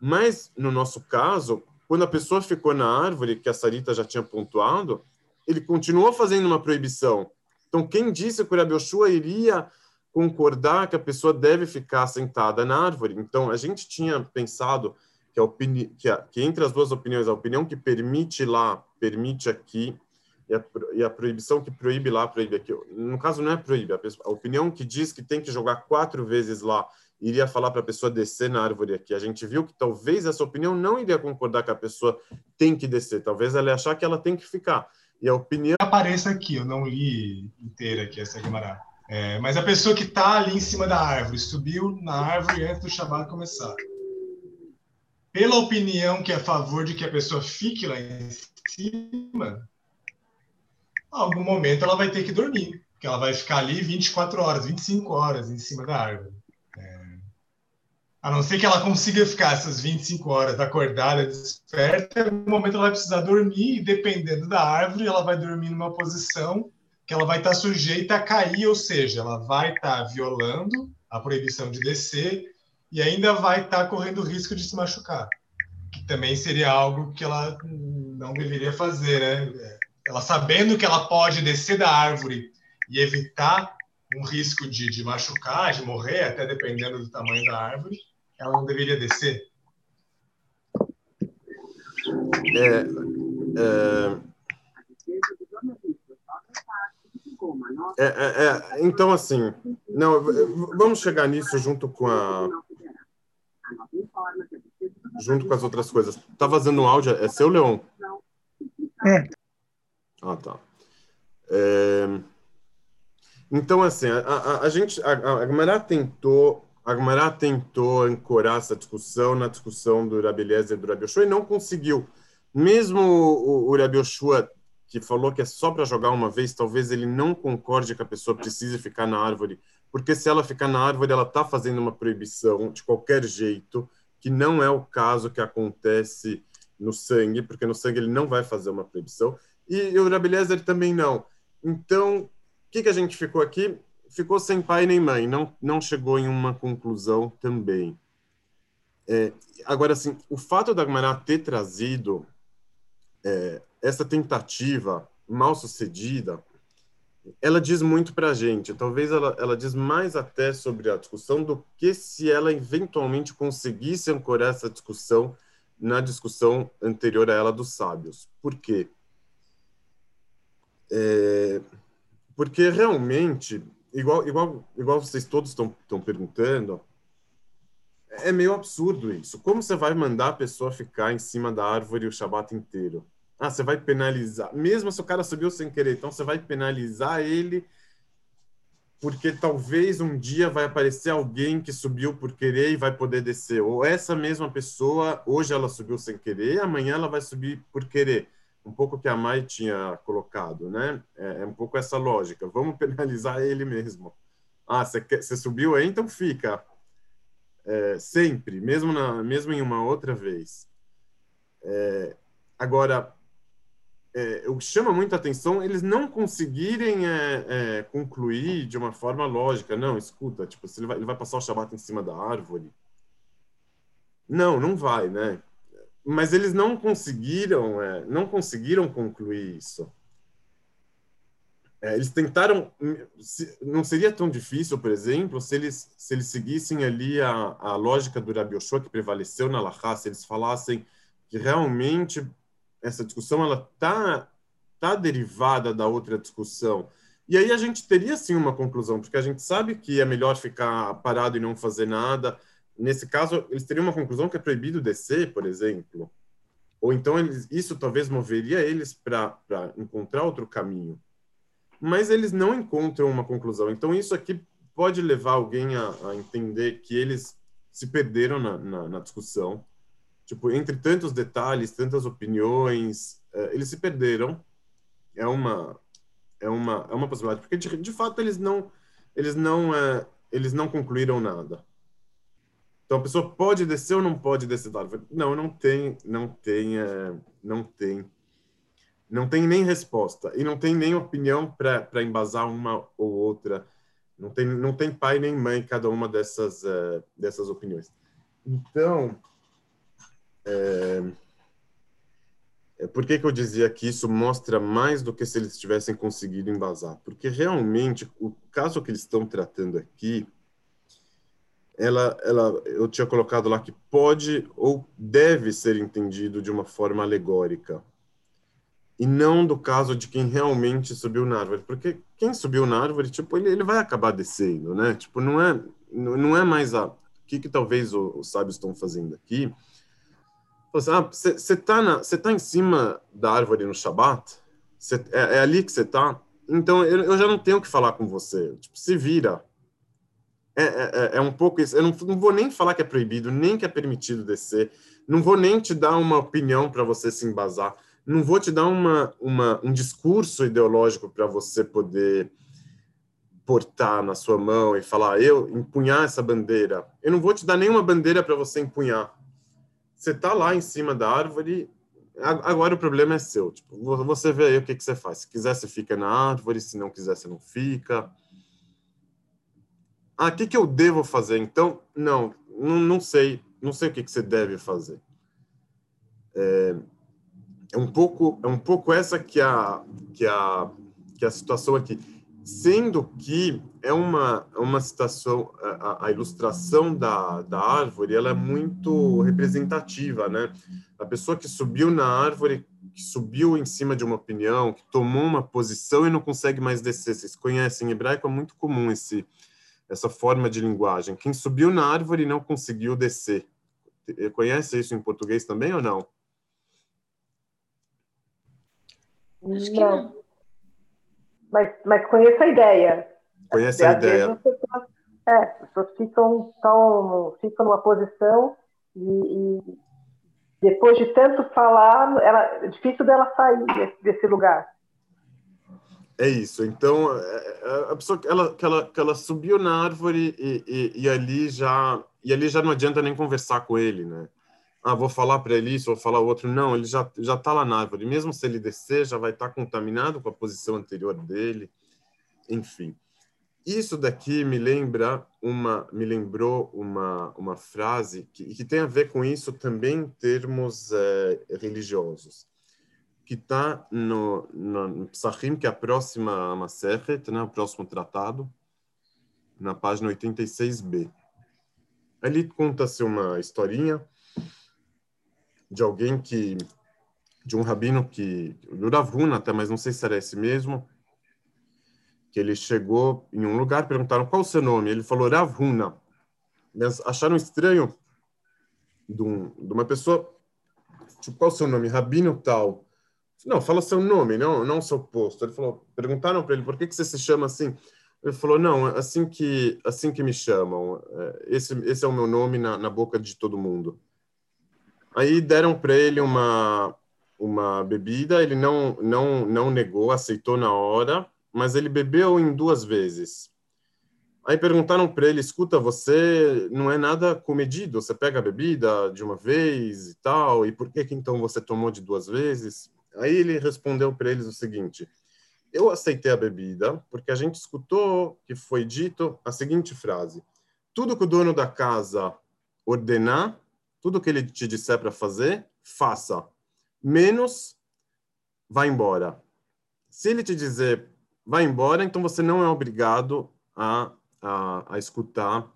Mas no nosso caso, quando a pessoa ficou na árvore, que a Sarita já tinha pontuado, ele continuou fazendo uma proibição. Então, quem disse que o Rabi Yoshua iria concordar que a pessoa deve ficar sentada na árvore? Então, a gente tinha pensado que, a opini... que, a... que entre as duas opiniões, a opinião que permite lá, permite aqui, e a, e a proibição que proíbe lá, proíbe aqui. No caso, não é proíbe, a, pessoa... a opinião que diz que tem que jogar quatro vezes lá iria falar para a pessoa descer na árvore aqui. A gente viu que talvez essa opinião não iria concordar que a pessoa tem que descer, talvez ela ia achar que ela tem que ficar. E a opinião. Apareça aqui, eu não li inteira aqui essa Guimarães. É, mas a pessoa que está ali em cima da árvore, subiu na árvore antes do Shabbat começar. Pela opinião que é a favor de que a pessoa fique lá em cima, algum momento ela vai ter que dormir, porque ela vai ficar ali 24 horas, 25 horas em cima da árvore. A não ser que ela consiga ficar essas 25 horas acordada, desperta, algum momento ela vai precisar dormir, e dependendo da árvore, ela vai dormir numa posição que ela vai estar sujeita a cair, ou seja, ela vai estar violando a proibição de descer e ainda vai estar correndo risco de se machucar, que também seria algo que ela não deveria fazer, né? Ela sabendo que ela pode descer da árvore e evitar um risco de, de machucar, de morrer, até dependendo do tamanho da árvore, ela não deveria descer? É, é... É, é, é, então, assim, não, vamos chegar nisso junto com a. Junto com as outras coisas. Tá vazando um áudio? É seu, Leon? É. Ah, tá. É, então, assim, a, a, a gente. A, a tentou a Agmará tentou ancorar essa discussão na discussão do Rabi Eliezer e do Rabi Yoshua e não conseguiu. Mesmo o, o Rabi Yoshua, que falou que é só para jogar uma vez, talvez ele não concorde que a pessoa precise ficar na árvore, porque se ela ficar na árvore, ela está fazendo uma proibição de qualquer jeito, que não é o caso que acontece no sangue, porque no sangue ele não vai fazer uma proibição, e o Rabi Eliezer também não. Então, o que, que a gente ficou aqui? ficou sem pai nem mãe, não, não chegou em uma conclusão também. É, agora, assim, o fato da Agmará ter trazido é, essa tentativa mal sucedida, ela diz muito para a gente. Talvez ela, ela diz mais até sobre a discussão do que se ela eventualmente conseguisse ancorar essa discussão na discussão anterior a ela dos sábios. Por quê? É, porque realmente igual, igual, igual vocês todos estão perguntando, é meio absurdo isso. Como você vai mandar a pessoa ficar em cima da árvore o Shabat inteiro? Ah, você vai penalizar. Mesmo se o cara subiu sem querer, então você vai penalizar ele porque talvez um dia vai aparecer alguém que subiu por querer e vai poder descer. Ou essa mesma pessoa, hoje ela subiu sem querer, amanhã ela vai subir por querer. Um pouco que a Mai tinha colocado, né? É, é um pouco essa lógica. Vamos penalizar ele mesmo. Ah, você, você subiu aí, então fica. É, sempre, mesmo, na, mesmo em uma outra vez. É, agora, é, o que chama muita atenção eles não conseguirem é, é, concluir de uma forma lógica. Não, escuta, tipo, se ele vai, ele vai passar o Shabat em cima da árvore. Não, não vai, né? Mas eles não conseguiram, é, não conseguiram concluir isso. É, eles tentaram, se, não seria tão difícil, por exemplo, se eles se eles seguissem ali a, a lógica do Rabi Yoshua que prevaleceu na Lahá, se eles falassem que realmente essa discussão ela tá tá derivada da outra discussão. E aí a gente teria sim uma conclusão, porque a gente sabe que é melhor ficar parado e não fazer nada. Nesse caso, eles teriam uma conclusão que é proibido descer, por exemplo. Ou então eles, isso talvez moveria eles para encontrar outro caminho. Mas eles não encontram uma conclusão. Então isso aqui pode levar alguém a, a entender que eles se perderam na, na, na discussão tipo, entre tantos detalhes, tantas opiniões, uh, eles se perderam. É uma é uma é uma possibilidade, porque de, de fato eles não eles não uh, eles não concluíram nada. Então a pessoa pode descer ou não pode descer da árvore? Não, não tem, não tem, uh, não tem, não tem nem resposta e não tem nem opinião para embasar uma ou outra. Não tem, não tem pai nem mãe cada uma dessas dessas opiniões. Então é, por que, que eu dizia que isso mostra mais do que se eles tivessem conseguido embasar? Porque realmente o caso que eles estão tratando aqui, ela, ela, eu tinha colocado lá que pode ou deve ser entendido de uma forma alegórica e não do caso de quem realmente subiu na árvore, porque quem subiu na árvore, tipo, ele, ele vai acabar descendo, né? Tipo, não é, não é mais a o que, que talvez os sábios estão fazendo aqui você assim, ah, tá, tá em cima da árvore no Shabat? Cê, é, é, ali que você tá? Então eu, eu, já não tenho o que falar com você. Tipo, se vira. É, é, é, é um pouco isso. Eu não, não vou nem falar que é proibido, nem que é permitido descer. Não vou nem te dar uma opinião para você se embasar. Não vou te dar uma, uma um discurso ideológico para você poder portar na sua mão e falar, eu empunhar essa bandeira. Eu não vou te dar nenhuma bandeira para você empunhar você tá lá em cima da árvore, agora o problema é seu. Tipo, você vê aí o que, que você faz. Se quiser, você fica na árvore, se não quiser, você não fica. Ah, o que, que eu devo fazer? Então, não, não, não sei. Não sei o que, que você deve fazer. É, é um pouco é um pouco essa que a que a que a situação aqui. Sendo que é uma uma citação a, a, ilustração da, da árvore ela é muito representativa né? A pessoa que subiu na árvore que subiu em cima de uma opinião que tomou uma posição e não consegue mais descer. Vocês conhecem em hebraico é muito comum esse essa forma de linguagem. Quem subiu na árvore e não conseguiu descer. Conhece isso em português também ou não Acho que não. Mas, mas conheço a ideia. Conhece a ideia. Pessoas, é, as pessoas ficam, tão, ficam numa posição e, e, depois de tanto falar, ela, é difícil dela sair desse, desse lugar. É isso. Então, é, é, a pessoa ela, que ela, que ela subiu na árvore e, e, e, ali já e ali já não adianta nem conversar com ele, né? Ah, vou falar para ele isso, vou falar outro. Não, ele já já está lá na árvore. Mesmo se ele descer, já vai estar tá contaminado com a posição anterior dele. Enfim, isso daqui me lembra uma, me lembrou uma uma frase que, que tem a ver com isso também em termos é, religiosos, que está no, no, no Psachim, que é a próxima Maseret, né, o próximo tratado, na página 86b. Ali conta-se uma historinha de alguém que de um rabino que do até, mas não sei se era esse mesmo, que ele chegou em um lugar, perguntaram qual o seu nome, ele falou Rav Huna. Eles acharam estranho de, um, de uma pessoa, tipo, qual o seu nome? Rabino tal. Não, fala seu nome, não, não seu posto. Ele falou, perguntaram para ele por que, que você se chama assim. Ele falou, não, assim que assim que me chamam. É, esse, esse é o meu nome na, na boca de todo mundo. Aí deram para ele uma uma bebida, ele não não não negou, aceitou na hora, mas ele bebeu em duas vezes. Aí perguntaram para ele, escuta, você não é nada comedido, você pega a bebida de uma vez e tal, e por que que então você tomou de duas vezes? Aí ele respondeu para eles o seguinte: Eu aceitei a bebida porque a gente escutou que foi dito a seguinte frase: Tudo que o dono da casa ordenar, tudo que ele te disser para fazer, faça. Menos vá embora. Se ele te dizer vai embora, então você não é obrigado a, a, a escutar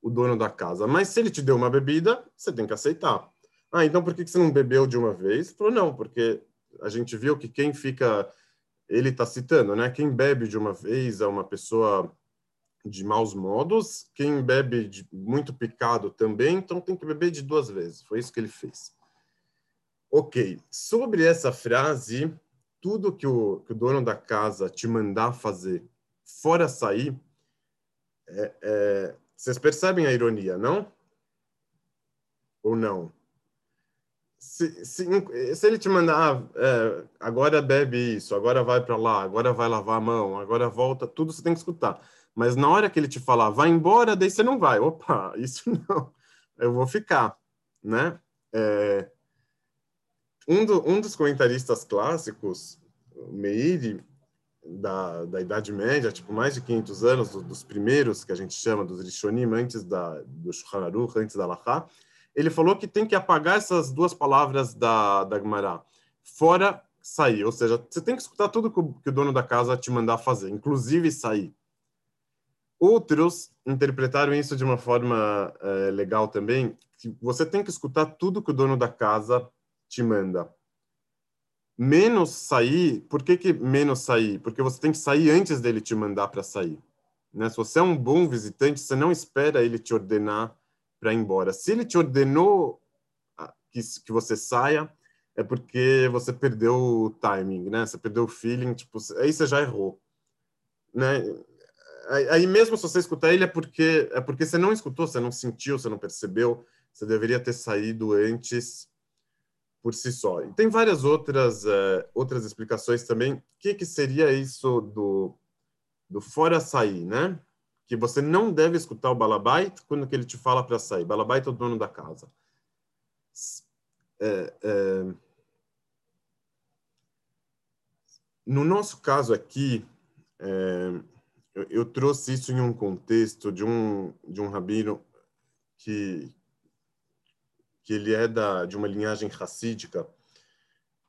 o dono da casa. Mas se ele te deu uma bebida, você tem que aceitar. Ah, então por que você não bebeu de uma vez? Falou, não, porque a gente viu que quem fica, ele está citando, né? Quem bebe de uma vez é uma pessoa de maus modos, quem bebe muito picado também, então tem que beber de duas vezes. Foi isso que ele fez. Ok, sobre essa frase, tudo que o, que o dono da casa te mandar fazer, fora sair, é, é, vocês percebem a ironia, não? Ou não? se, se, se ele te mandar, ah, é, agora bebe isso, agora vai para lá, agora vai lavar a mão, agora volta, tudo você tem que escutar. Mas na hora que ele te falar, vai embora, daí você não vai. Opa, isso não, eu vou ficar, né? É, um, do, um dos comentaristas clássicos, Meiri, da, da Idade Média, tipo mais de 500 anos, do, dos primeiros que a gente chama dos Rishonim, antes da, do Shulchan antes da Lachá, ele falou que tem que apagar essas duas palavras da, da Gemara. Fora sair, ou seja, você tem que escutar tudo que o, que o dono da casa te mandar fazer, inclusive sair. Outros interpretaram isso de uma forma é, legal também, que você tem que escutar tudo que o dono da casa te manda. Menos sair, por que, que menos sair? Porque você tem que sair antes dele te mandar para sair. Né? Se você é um bom visitante, você não espera ele te ordenar para ir embora. Se ele te ordenou ah, que, que você saia, é porque você perdeu o timing, né? Você perdeu o feeling, tipo, aí você já errou, né? Aí mesmo se você escutar ele é porque é porque você não escutou, você não sentiu, você não percebeu, você deveria ter saído antes por si só. E tem várias outras uh, outras explicações também. O que que seria isso do do fora sair, né? que você não deve escutar o balabait quando que ele te fala para sair. Balabait é o dono da casa. É, é... No nosso caso aqui, é... eu, eu, trouxe isso em um contexto de um de um rabino que que ele é da de uma linhagem racídica,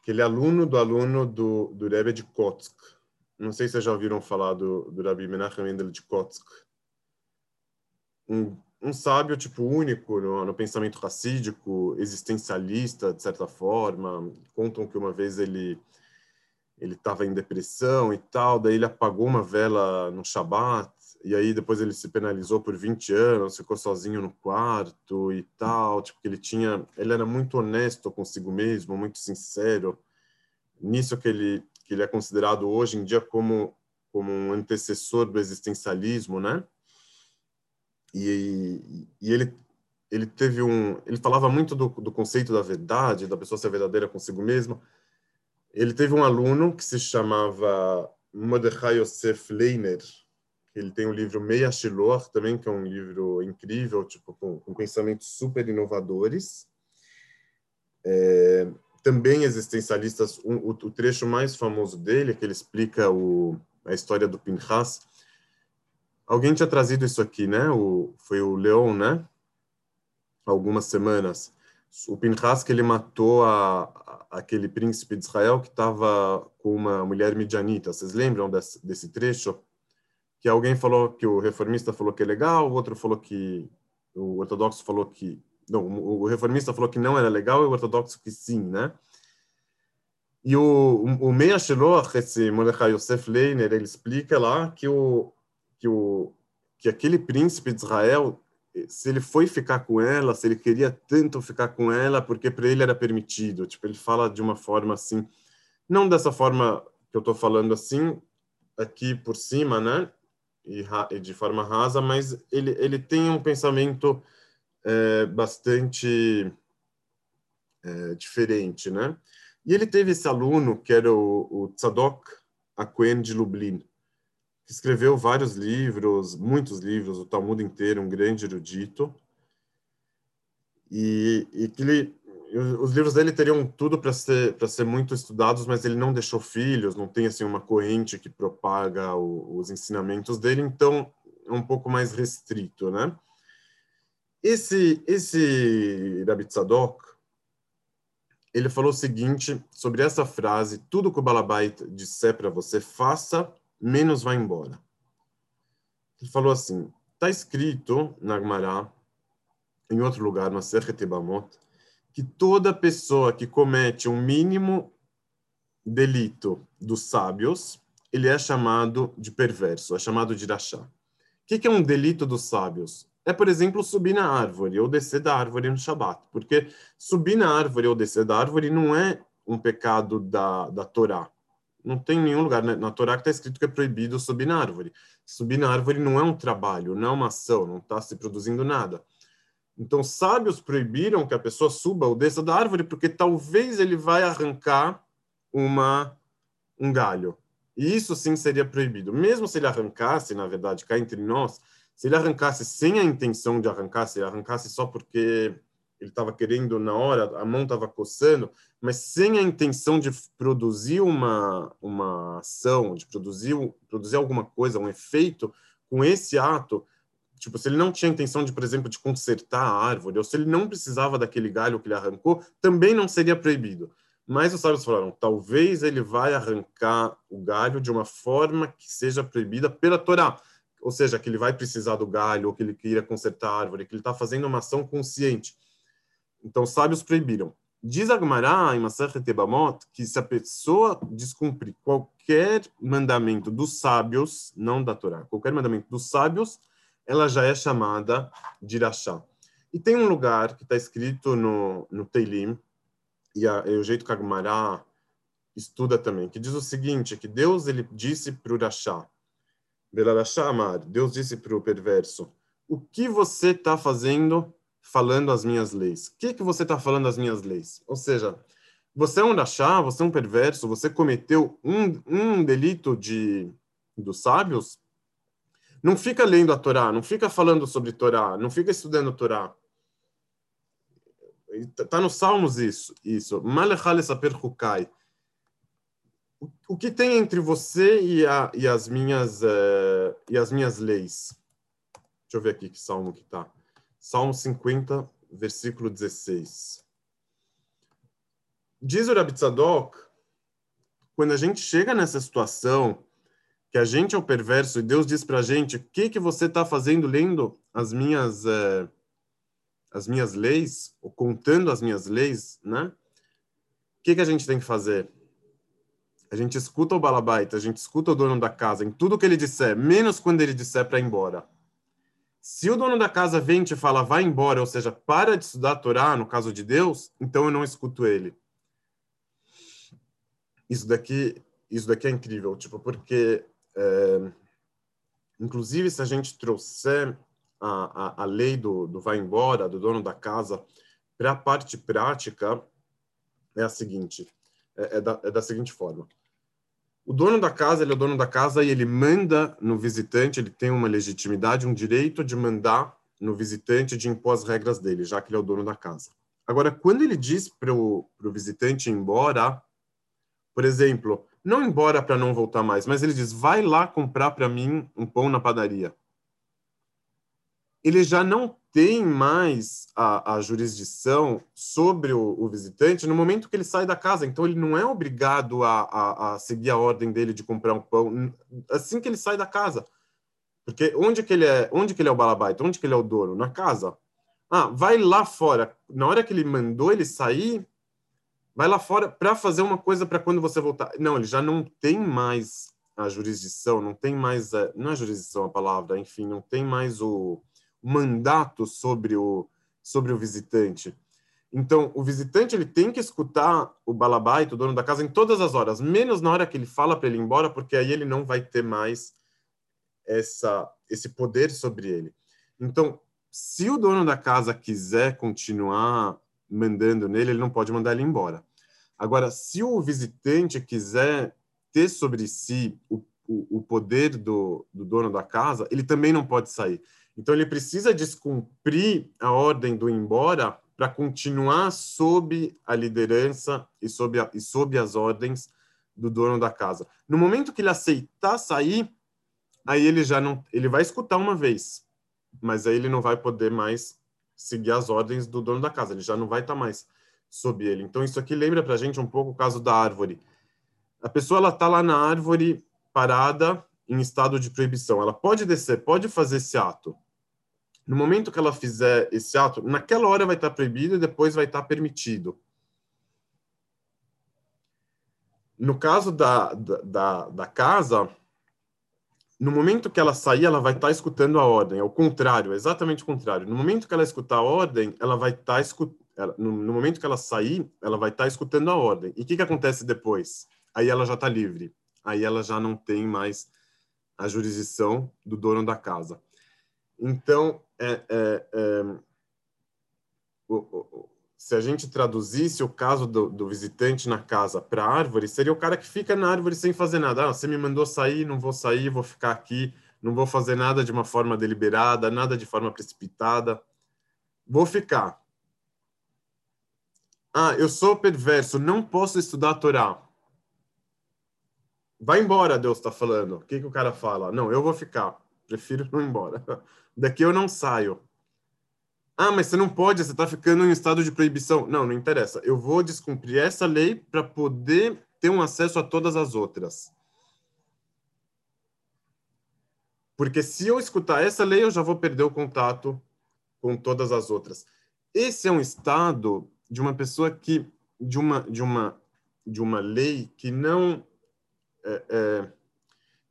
que ele é aluno do aluno do do Rebbe de Kotsk. Não sei se vocês já ouviram falar do, do Rabbi Menachem Mendel de Kotsk um, um sábio tipo único no, no, pensamento racídico, existencialista de certa forma. Contam que uma vez ele ele estava em depressão e tal, daí ele apagou uma vela no Shabat e aí depois ele se penalizou por 20 anos, ficou sozinho no quarto e tal, tipo que ele tinha, ele era muito honesto consigo mesmo, muito sincero. Nisso que ele que ele é considerado hoje em dia como como um antecessor do existencialismo, né? e, e ele ele teve um ele falava muito do, do conceito da verdade da pessoa ser verdadeira consigo mesma ele teve um aluno que se chamava Mordechai Yosef Leiner ele tem o um livro Meia Shiloh também que é um livro incrível tipo com, com pensamentos super inovadores é, também existencialistas um, o, o, trecho mais famoso dele é que ele explica o, a história do Pinchas Alguém tinha trazido isso aqui, né? O, foi o Leon, né? Algumas semanas. O Pinchas que ele matou a, a, aquele príncipe de Israel que estava com uma mulher midianita. Vocês lembram desse, desse trecho? Que alguém falou que o reformista falou que é legal, o outro falou que o ortodoxo falou que não, o reformista falou que não era legal e o ortodoxo que sim, né? E o, o Meia Sheloach, esse Mordechai Yosef Leiner, ele explica lá que o, que o que aquele príncipe de Israel, se ele foi ficar com ela, se ele queria tanto ficar com ela, porque para ele era permitido. Tipo, ele fala de uma forma assim Não dessa forma que eu estou falando assim, aqui por cima, né? E, e, de forma rasa, mas ele, ele tem um pensamento é, bastante é, diferente, né? E ele teve esse aluno, que era o, o Tzadok de Lublin, que escreveu vários livros, muitos livros, o Talmud inteiro, um grande erudito, e, e que ele os livros dele teriam tudo para ser para ser muito estudados, mas ele não deixou filhos, não tem assim uma corrente que propaga o, os ensinamentos dele, então é um pouco mais restrito, né? Esse esse Rabbi Tzadok, ele falou o seguinte sobre essa frase: tudo que o Balabait disser para você, faça, menos vá embora. Ele falou assim: está escrito na Gemara, em outro lugar, na Serret Bamot, que toda pessoa que comete um mínimo delito dos sábios, ele é chamado de perverso, é chamado de irachá. O que é um delito dos sábios? É, por exemplo, subir na árvore ou descer da árvore no Shabat, porque subir na árvore ou descer da árvore não é um pecado da, da Torá. Não tem nenhum lugar né? na Torá que está escrito que é proibido subir na árvore. Subir na árvore não é um trabalho, não é uma ação, não está se produzindo nada. Então, sábios proibiram que a pessoa suba ou desça da árvore, porque talvez ele vai arrancar uma, um galho. E isso sim seria proibido. Mesmo se ele arrancasse, na verdade, cá entre nós, se ele arrancasse sem a intenção de arrancar, se ele arrancasse só porque ele estava querendo na hora, a mão estava coçando, mas sem a intenção de produzir uma, uma ação, de produzir, produzir alguma coisa, um efeito, com esse ato, Tipo, se ele não tinha intenção de, por exemplo, de consertar a árvore, ou se ele não precisava daquele galho que ele arrancou, também não seria proibido. Mas os sábios falaram, talvez ele vai arrancar o galho de uma forma que seja proibida pela Torá. Ou seja, que ele vai precisar do galho, ou que ele queira consertar a árvore, que ele está fazendo uma ação consciente. Então, os sábios proibiram. Diz Agmará, em Masachet Tebamot, que se a pessoa descumprir qualquer mandamento dos sábios, não da Torá, qualquer mandamento dos sábios, ela já é chamada de Irachá. E tem um lugar que está escrito no, no Teilim, e, a, e o jeito que a Gemara estuda também, que diz o seguinte, que Deus ele disse para o Irachá, Belarachá Amar, Deus disse para o perverso, o que você está fazendo falando as minhas leis? O que, que você está falando as minhas leis? Ou seja, você é um rachá, você é um perverso, você cometeu um, um delito de dos sábios, não fica lendo a Torá, não fica falando sobre Torá, não fica estudando Torá. Está nos Salmos isso. isso. O que tem entre você e, a, e as minhas uh, e as minhas leis? Deixa eu ver aqui que salmo que está. Salmo 50, versículo 16. Diz o Rabi Tzadok, quando a gente chega nessa situação que a gente é o perverso e Deus diz para a gente o que que você está fazendo lendo as minhas é, as minhas leis ou contando as minhas leis, né? O que que a gente tem que fazer? A gente escuta o balabaita, a gente escuta o dono da casa em tudo que ele disser, menos quando ele disser para ir embora. Se o dono da casa vem e te fala vai embora, ou seja, para de estudar a Torá, no caso de Deus, então eu não escuto ele. Isso daqui, isso daqui é incrível, tipo, porque é, inclusive, se a gente trouxer a, a, a lei do, do vai embora, do dono da casa, para a parte prática, é a seguinte: é, é, da, é da seguinte forma. O dono da casa, ele é o dono da casa e ele manda no visitante, ele tem uma legitimidade, um direito de mandar no visitante de impor as regras dele, já que ele é o dono da casa. Agora, quando ele diz para o visitante ir embora, por exemplo, não embora para não voltar mais, mas ele diz: vai lá comprar para mim um pão na padaria. Ele já não tem mais a, a jurisdição sobre o, o, visitante no momento que ele sai da casa. Então, ele não é obrigado a, a, a, seguir a ordem dele de comprar um pão assim que ele sai da casa. Porque onde que ele é, onde que ele é o balabaita? Onde que ele é o dono? Na casa. Ah, vai lá fora. Na hora que ele mandou ele sair, vai lá fora para fazer uma coisa para quando você voltar. Não, ele já não tem mais a jurisdição, não tem mais, a, não é jurisdição a palavra, enfim, não tem mais o mandato sobre o, sobre o visitante. Então, o visitante ele tem que escutar o balabaito, o dono da casa, em todas as horas, menos na hora que ele fala para ele ir embora, porque aí ele não vai ter mais essa, esse poder sobre ele. Então, se o dono da casa quiser continuar mandando nele, ele não pode mandar ele embora. Agora, se o visitante quiser ter sobre si o, o, o poder do, do dono da casa, ele também não pode sair. Então, ele precisa descumprir a ordem do embora para continuar sob a liderança e sob, a, e sob as ordens do dono da casa. No momento que ele aceitar sair, aí ele já não, ele vai escutar uma vez, mas aí ele não vai poder mais seguir as ordens do dono da casa, ele já não vai estar tá mais sob ele. Então isso aqui lembra para a gente um pouco o caso da árvore. A pessoa ela está lá na árvore parada em estado de proibição. Ela pode descer, pode fazer esse ato. No momento que ela fizer esse ato, naquela hora vai estar proibido e depois vai estar permitido. No caso da, da, da casa, no momento que ela sair, ela vai estar escutando a ordem. É o contrário, é exatamente o contrário. No momento que ela escutar a ordem, ela vai estar escutando. No, no, momento que ela sair, ela vai estar escutando a ordem. E o que, que acontece depois? Aí ela já está livre. Aí ela já não tem mais a jurisdição do dono da casa. Então, é, é, é, se a gente traduzisse o caso do, do visitante na casa para árvore, seria o cara que fica na árvore sem fazer nada. Ah, você me mandou sair, não vou sair, vou ficar aqui, não vou fazer nada de uma forma deliberada, nada de forma precipitada. Vou ficar. Ah, eu sou perverso, não posso estudar a Torá. Vai embora, Deus está falando. O que, que o cara fala? Não, eu vou ficar. Prefiro não ir embora. Daqui eu não saio. Ah, mas você não pode, você está ficando em estado de proibição. Não, não interessa. Eu vou descumprir essa lei para poder ter um acesso a todas as outras. Porque se eu escutar essa lei, eu já vou perder o contato com todas as outras. Esse é um estado de uma pessoa que de uma de uma de uma lei que não é, é,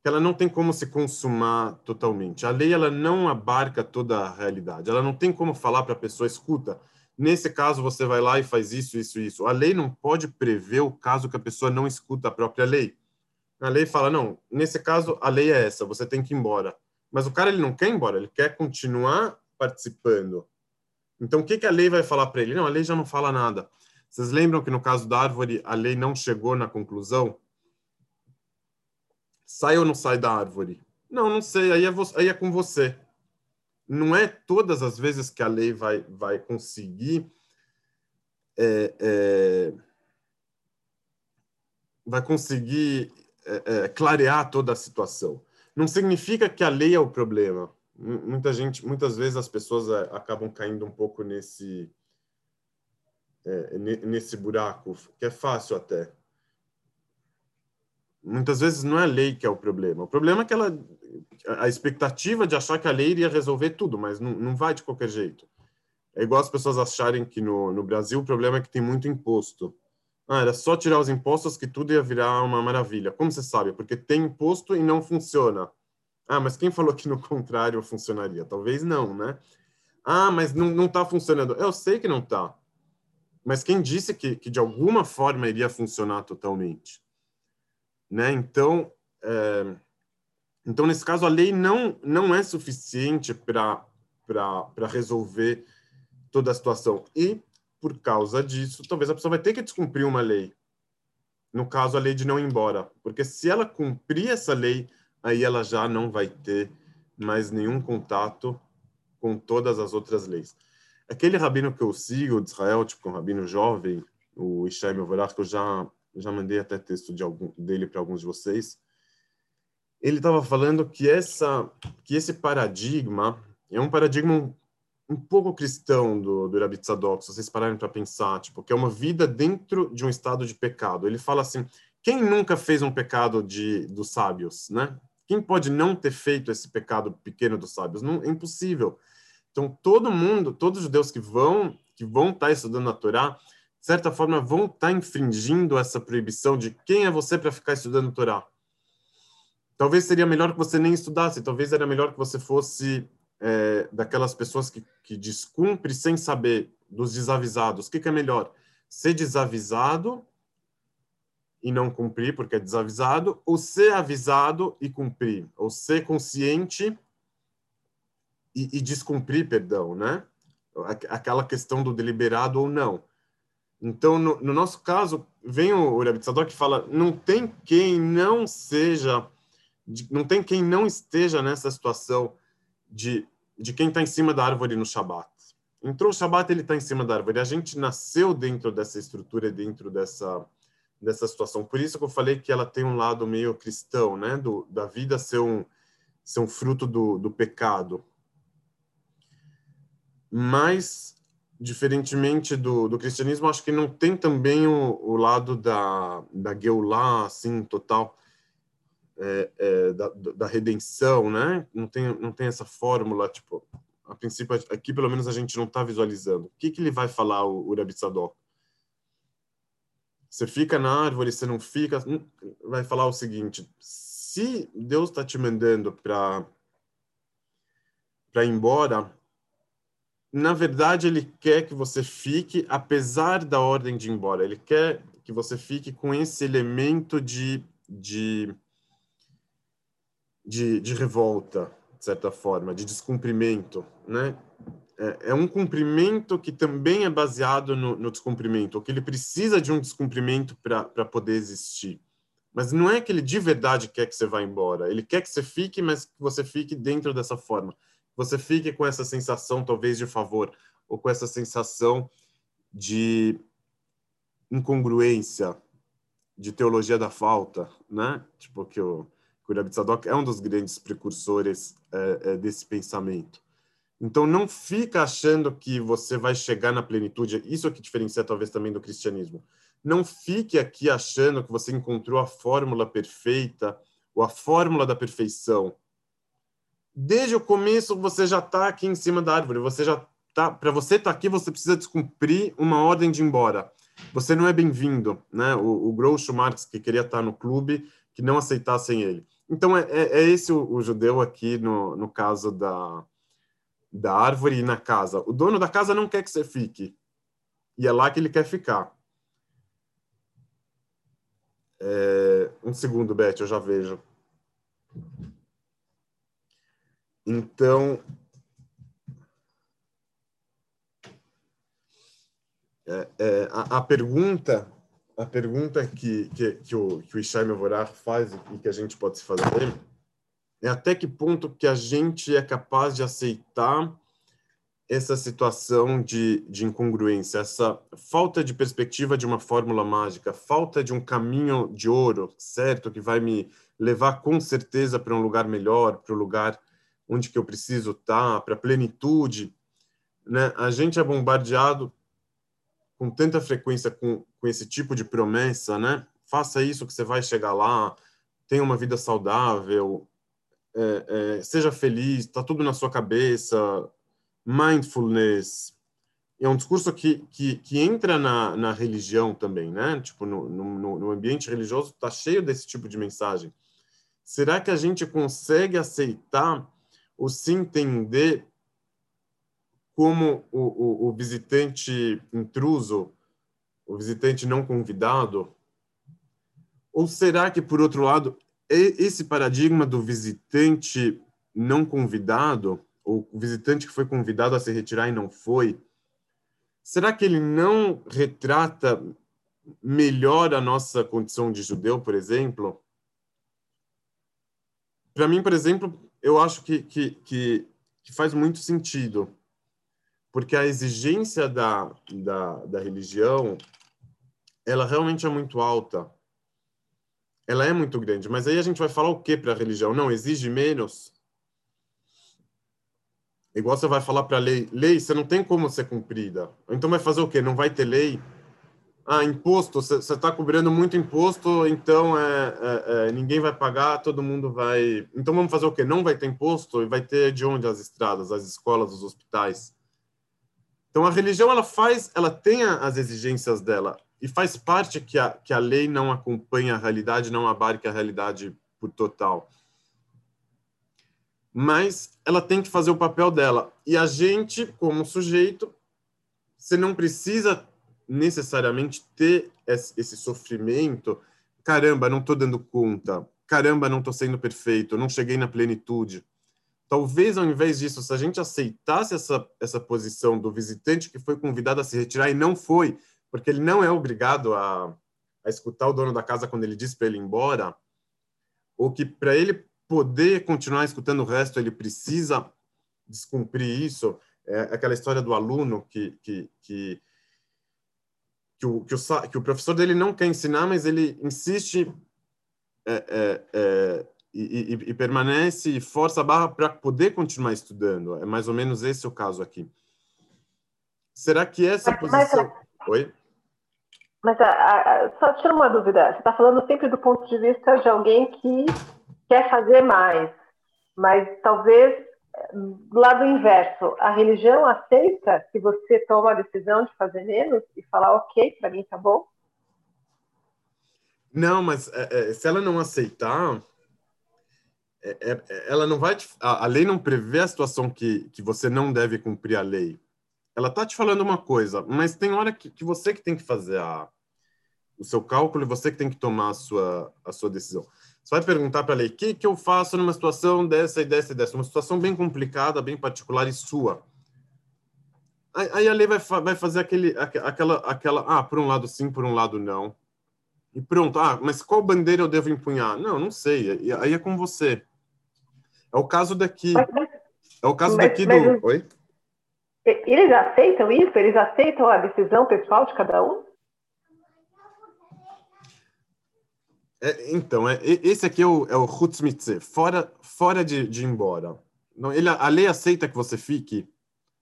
que ela não tem como se consumar totalmente. A lei ela não abarca toda a realidade. Ela não tem como falar para a pessoa, escuta, nesse caso você vai lá e faz isso, isso, isso. A lei não pode prever o caso que a pessoa não escuta a própria lei. A lei fala, não, nesse caso a lei é essa, você tem que ir embora. Mas o cara ele não quer ir embora, ele quer continuar participando. Então o que, que a lei vai falar para ele? Não, a lei já não fala nada. Vocês lembram que no caso da árvore a lei não chegou na conclusão? Sai ou não sai da árvore? Não, não sei, aí é, aí é com você. Não é todas as vezes que a lei vai, vai conseguir é, é, vai conseguir é, é, clarear toda a situação. Não significa que a lei é o problema. Muita gente, muitas vezes as pessoas é, acabam caindo um pouco nesse é, nesse buraco, que é fácil até muitas vezes não é a lei que é o problema. O problema é que ela, a expectativa de achar que a lei iria resolver tudo, mas não, não vai de qualquer jeito. É igual as pessoas acharem que no, no Brasil o problema é que tem muito imposto. Ah, era só tirar os impostos que tudo ia virar uma maravilha. Como você sabe? Porque tem imposto e não funciona. Ah, mas quem falou que no contrário funcionaria? Talvez não, né? Ah, mas não está funcionando. Eu sei que não está. Mas quem disse que, que de alguma forma iria funcionar totalmente? Né? Então, é, então nesse caso a lei não não é suficiente para resolver toda a situação e por causa disso talvez a pessoa vai ter que descumprir uma lei. No caso a lei de não ir embora, porque se ela cumprir essa lei, aí ela já não vai ter mais nenhum contato com todas as outras leis. Aquele rabino que eu sigo de Israel, tipo um rabino jovem, o Ishaim Mevorach, que eu já já mandei até texto de algum, dele para alguns de vocês. Ele estava falando que essa, que esse paradigma é um paradigma um, um pouco cristão do, do Tzadok, se vocês pararem para pensar, tipo, que é uma vida dentro de um estado de pecado. Ele fala assim, quem nunca fez um pecado de dos sábios, né? Quem pode não ter feito esse pecado pequeno dos sábios? Não, é impossível. Então, todo mundo, todos os judeus que vão que vão estar tá estudando a Torá, de certa forma, vão estar tá infringindo essa proibição de quem é você para ficar estudando Torá. Talvez seria melhor que você nem estudasse, talvez era melhor que você fosse é, daquelas pessoas que, que descumpre sem saber dos desavisados. O que, que é melhor? Ser desavisado e não cumprir porque é desavisado, ou ser avisado e cumprir, ou ser consciente e, e descumprir, perdão, né? Aquela questão do deliberado ou não. Então, no, no nosso caso, vem o Urabi que fala, não tem quem não seja, não tem quem não esteja nessa situação de, de quem está em cima da árvore no Shabat. Entrou o Shabat, ele está em cima da árvore. A gente nasceu dentro dessa estrutura, dentro dessa dessa situação. Por isso que eu falei que ela tem um lado meio cristão, né? Do, da vida ser um, ser um fruto do, do pecado. Mas, diferentemente do, do cristianismo, acho que não tem também o, o lado da, da Geulah, assim, total, é, é, da, da redenção, né? Não tem, não tem essa fórmula, tipo, a princípio, aqui pelo menos a gente não está visualizando. O que, que ele vai falar, o, o Rabi Tzadok? Você fica na árvore, você não fica. Hum, vai falar o seguinte: se Deus está te mandando para para ir embora, na verdade ele quer que você fique, apesar da ordem de ir embora. Ele quer que você fique com esse elemento de de, de, de revolta, de certa forma, de descumprimento, né? é, é um cumprimento que também é baseado no, no descumprimento, ou que ele precisa de um descumprimento para poder existir. Mas não é que ele de verdade quer que você vá embora. Ele quer que você fique, mas que você fique dentro dessa forma. Você fique com essa sensação, talvez, de favor, ou com essa sensação de incongruência, de teologia da falta, né? Tipo, que o, que o é um dos grandes precursores é, é, desse pensamento. Então, não fica achando que você vai chegar na plenitude. Isso é que diferencia, talvez, também do cristianismo. Não fique aqui achando que você encontrou a fórmula perfeita ou a fórmula da perfeição. Desde o começo, você já está aqui em cima da árvore. Você já tá. Para você estar tá aqui, você precisa descumprir uma ordem de ir embora. Você não é bem-vindo, né? O, o Groucho Marx que queria estar tá no clube, que não aceitassem ele. Então é, é, é esse o, o, judeu aqui no, no caso da da árvore e na casa. O dono da casa não quer que você fique. E é lá que ele quer ficar. É, um segundo, Beth, eu já vejo. Então, é, é, a, a, pergunta, a pergunta que, que, que o, que o Ishai Mevorar faz e que a gente pode se fazer é até que ponto que a gente é capaz de aceitar essa situação de, de incongruência, essa falta de perspectiva de uma fórmula mágica, falta de um caminho de ouro, certo, que vai me levar com certeza para um lugar melhor, para o lugar onde que eu preciso estar, para a plenitude, né? A gente é bombardeado com tanta frequência com, com esse tipo de promessa, né? Faça isso que você vai chegar lá, tenha uma vida saudável, é, é, seja feliz, está tudo na sua cabeça, mindfulness. É um discurso que, que, que entra na, na religião também, né? Tipo, no, no, no ambiente religioso está cheio desse tipo de mensagem. Será que a gente consegue aceitar ou se entender como o, o, o visitante intruso, o visitante não convidado? Ou será que, por outro lado, esse paradigma do visitante não convidado, ou o visitante que foi convidado a se retirar e não foi, será que ele não retrata melhor a nossa condição de judeu, por exemplo? Para mim, por exemplo, eu acho que, que, que, que, faz muito sentido, porque a exigência da, da, da religião, ela realmente é muito alta ela é muito grande. Mas aí a gente vai falar o que para a religião? Não, exige menos. Igual você vai falar para a lei, lei, você não tem como ser cumprida. Então vai fazer o quê? Não vai ter lei? Ah, imposto, você está cobrando muito imposto, então é, é, é, ninguém vai pagar, todo mundo vai. Então vamos fazer o quê? Não vai ter imposto e vai ter de onde as estradas, as escolas, os hospitais. Então a religião ela faz, ela tem as exigências dela e faz parte que a, que a lei não acompanha a realidade, não abarque a realidade por total. Mas ela tem que fazer o papel dela. E a gente, como sujeito, você não precisa necessariamente ter esse sofrimento. Caramba, não estou dando conta. Caramba, não estou sendo perfeito. Não cheguei na plenitude. Talvez, ao invés disso, se a gente aceitasse essa, essa posição do visitante que foi convidado a se retirar e não foi, porque ele não é obrigado a, a escutar o dono da casa quando ele diz para ele ir embora, ou que para ele poder continuar escutando o resto, ele precisa descumprir isso. É aquela história do aluno que, que, que, que, o, que, o, que o professor dele não quer ensinar, mas ele insiste é, é, é, e, e, e, permanece e força a barra para poder continuar estudando. É mais ou menos esse o caso aqui. Será que essa mas, posição... Mas, Oi? Mas a, a, só tira uma dúvida. Você está falando sempre do ponto de vista de alguém que quer fazer mais, mas talvez lado inverso, a religião aceita que você toma a decisão de fazer menos e falar ok, para mim tá bom? Não, mas é, é, se ela não aceitar, é, é ela não vai. Te, a, a, lei não prevê a situação que, que você não deve cumprir a lei. Ela tá te falando uma coisa, mas tem hora que, que você que tem que fazer a, o seu cálculo e você que tem que tomar a sua, a sua decisão. Você vai perguntar para a lei, o que, que eu faço numa situação dessa e dessa e dessa? Uma situação bem complicada, bem particular e sua. Aí a lei vai, vai fazer aquele, aquela, aquela, ah, por um lado sim, por um lado não. E pronto, ah, mas qual bandeira eu devo empunhar? Não, não sei, aí é com você. É o caso daqui. É o caso mas, daqui mas, do... Oi? Eles aceitam isso? Eles aceitam a decisão pessoal de cada um? É, então, é, esse aqui é o, é o Hutzmitze, fora, fora de, de ir embora. Não, ele, a lei aceita que você fique.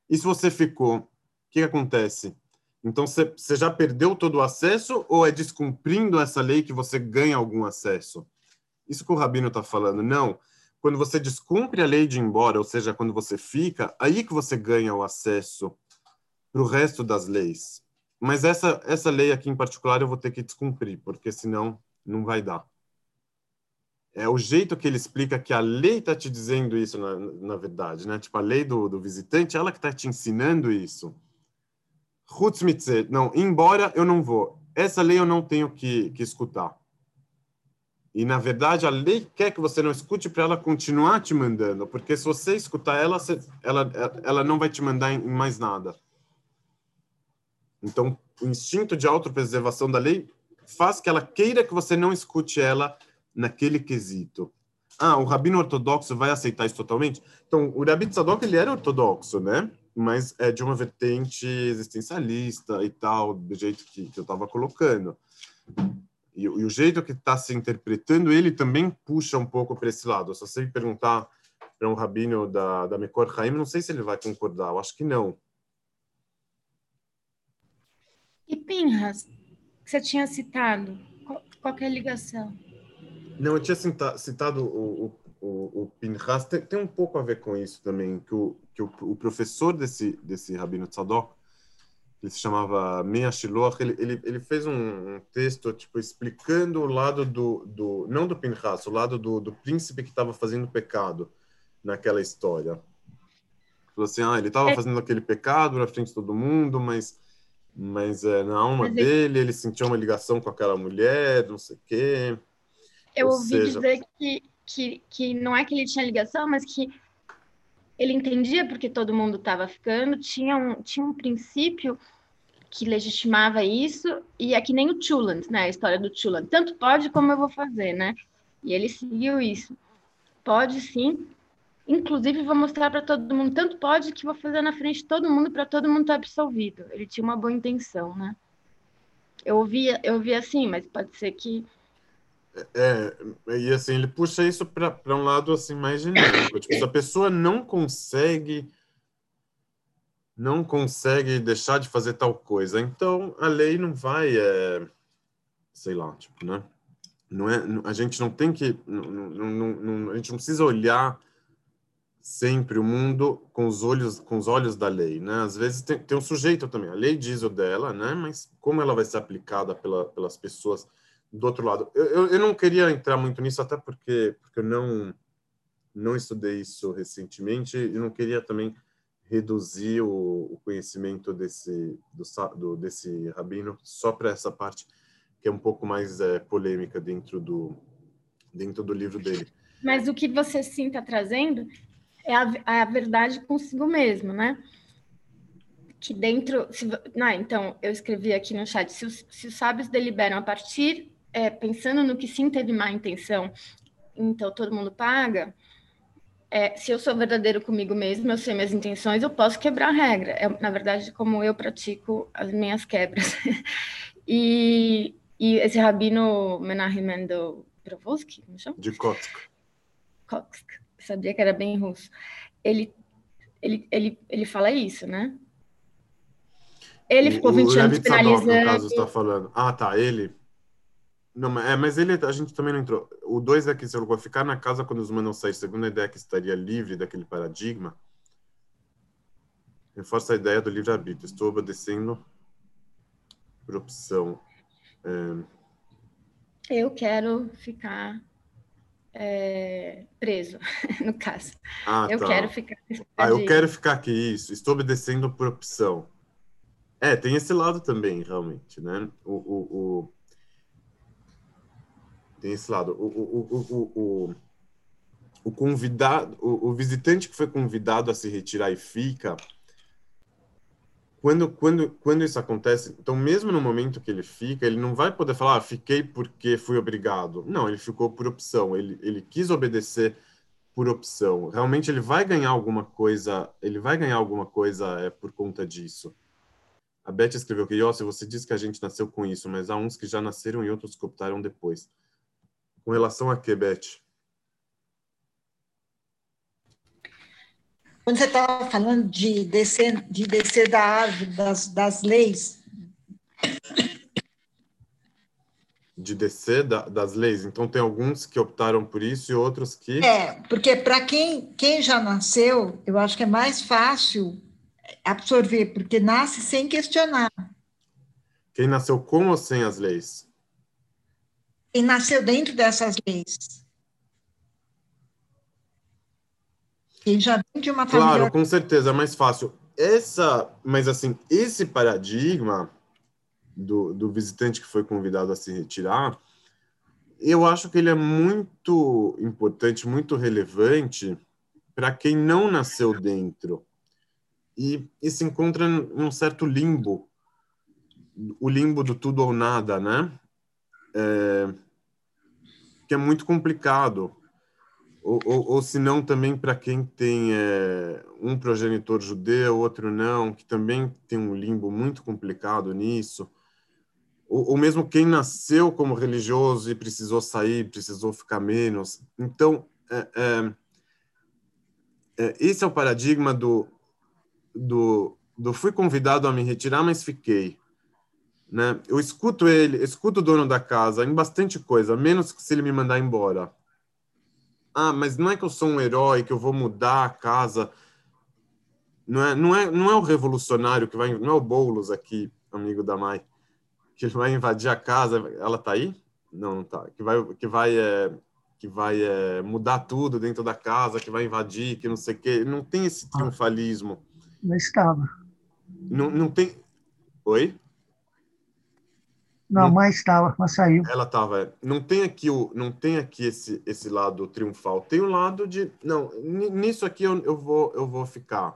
E se você ficou, o que, que acontece? Então, você, já perdeu todo o acesso ou é descumprindo essa lei que você ganha algum acesso? Isso que o Rabino está falando. Não. Quando você descumpre a lei de ir embora, ou seja, quando você fica, aí que você ganha o acesso para o resto das leis. Mas essa, essa lei aqui em particular eu vou ter que descumprir, porque senão não vai dar. É o jeito que ele explica que a lei está te dizendo isso, na, na verdade, né? Tipo, a lei do, do visitante, ela que está te ensinando isso. Hutzmitze, não, embora eu não vou. Essa lei eu não tenho que, que escutar. E, na verdade, a lei quer que você não escute para ela continuar te mandando, porque se você escutar ela, ela, ela não vai te mandar em mais nada. Então, o instinto de autopreservação da lei faz que ela queira que você não escute ela naquele quesito. Ah, o rabino ortodoxo vai aceitar isso totalmente? Então, o Rabi Tzadok, ele era ortodoxo, né? Mas é de uma vertente existencialista e tal, do jeito que, que eu estava colocando. E, e, o jeito que está se interpretando ele também puxa um pouco para esse lado. Se você perguntar para um rabino da, da Mekor Haim, não sei se ele vai concordar, eu acho que não. E Pinhas, que você tinha citado? Qual, é a ligação? Não, eu tinha citado, citado o, o, o Pinhas, tem, tem, um pouco a ver com isso também, que o, que o, o professor desse, desse Rabino Tzadok, ele se chamava Meia Shiloh, ele, ele, ele fez um, um, texto tipo explicando o lado do, do não do Pinhas, o lado do, do príncipe que estava fazendo pecado naquela história. Falou assim, ah, ele estava é... fazendo aquele pecado na frente de todo mundo, mas mas é, na alma mas dele, ele... ele sentiu uma ligação com aquela mulher, não sei o quê. Eu Ou ouvi seja... dizer que, que, que não é que ele tinha ligação, mas que ele entendia porque todo mundo estava ficando, tinha um, tinha um princípio que legitimava isso, e é que nem o Chuland, né? A história do Chuland. Tanto pode como eu vou fazer, né? E ele seguiu isso. Pode sim, Inclusive, vou mostrar para todo mundo. Tanto pode que vou fazer na frente de todo mundo para todo mundo estar tá absolvido. Ele tinha uma boa intenção, né? Eu ouvi, eu ouvi assim, mas pode ser que. É, e assim, ele puxa isso para um lado assim mais genérico. Tipo, se a pessoa não consegue não consegue deixar de fazer tal coisa, então a lei não vai, é, sei lá, tipo, né? Não é, a gente não tem que, não, não, não, a gente não precisa olhar sempre o mundo com os olhos com os olhos da lei, né? Às vezes tem, tem um sujeito também, a lei diz o dela, né? Mas como ela vai ser aplicada pela, pelas pessoas do outro lado? Eu, eu, eu, não queria entrar muito nisso até porque porque eu não não estudei isso recentemente e não queria também reduzir o, o conhecimento desse do, do, desse rabino só para essa parte que é um pouco mais é, polêmica dentro do dentro do livro dele. Mas o que você sim está trazendo é a, é a verdade consigo mesmo, né? Que dentro. Se, não, então, eu escrevi aqui no chat: se os, se os sábios deliberam a partir, é, pensando no que sim teve má intenção, então todo mundo paga. É, se eu sou verdadeiro comigo mesmo, eu sei minhas intenções, eu posso quebrar a regra. É, na verdade, como eu pratico as minhas quebras. e, e esse rabino Menachem Mendel Brovosky, como chama? De Kotsk. Kotsk. Sabia que era bem russo. Ele, ele, ele, ele fala isso, né? Ele ficou 20 o anos penalizando. no caso, está falando. Ah, tá, ele. Não, é, mas ele, a gente também não entrou. O dois é que se eu ficar na casa quando os humanos saírem, segundo a ideia é que estaria livre daquele paradigma, reforça a ideia do livre-arbítrio. Estou obedecendo por opção. É... Eu quero ficar é, preso, no caso. Ah, eu tá. quero ficar. Ah, eu quero ficar aqui, isso. Estou obedecendo por opção. É, tem esse lado também, realmente, né? O, o, o... Tem esse lado. O, o, o, o, convidado, o, o visitante que foi convidado a se retirar e fica, quando, quando, quando isso acontece, então mesmo no momento que ele fica, ele não vai poder falar, ah, fiquei porque fui obrigado. Não, ele ficou por opção. Ele, ele quis obedecer por opção. Realmente ele vai ganhar alguma coisa, ele vai ganhar alguma coisa é, por conta disso. A Beth escreveu que, Yossi, você diz que a gente nasceu com isso, mas há uns que já nasceram e outros que optaram depois. Com relação a que, Beth? Quando você estava falando de descer, de descer da árvore das, das leis. De descer da, das leis. Então, tem alguns que optaram por isso e outros que. É, porque para quem, quem já nasceu, eu acho que é mais fácil absorver, porque nasce sem questionar. Quem nasceu com ou sem as leis? Quem nasceu dentro dessas leis. Quem já vem de uma família. Claro, com certeza, é mais fácil. Essa, mas assim, esse paradigma do, do visitante que foi convidado a se retirar, eu acho que ele é muito importante, muito relevante para quem não nasceu dentro e, e se encontra num certo limbo, o limbo do tudo ou nada, né? É, que é muito complicado. Ou, ou, ou se não, também para quem tem é, um progenitor judeu, outro não, que também tem um limbo muito complicado nisso. Ou, ou mesmo quem nasceu como religioso e precisou sair, precisou ficar menos. Então, é, é, é esse é o paradigma do do, do fui convidado a me retirar, mas fiquei. Né? Eu escuto ele, escuto o dono da casa em bastante coisa, menos se ele me mandar embora. Ah, mas não é que eu sou um herói, que eu vou mudar a casa. Não é, não é, não é o revolucionário que vai, não é o Boulos aqui, amigo da Mai, que vai invadir a casa. Ela tá aí? Não, não tá. Que vai, que vai, é, que vai é, mudar tudo dentro da casa, que vai invadir, que não sei o quê. Não tem esse triunfalismo. Não estava. Não, não tem. Oi? Não, mãe estava, mas saiu. Ela estava. É. Não tem aqui o, não tem aqui esse esse lado triunfal. Tem o lado de, não, nisso aqui eu, eu vou eu vou ficar.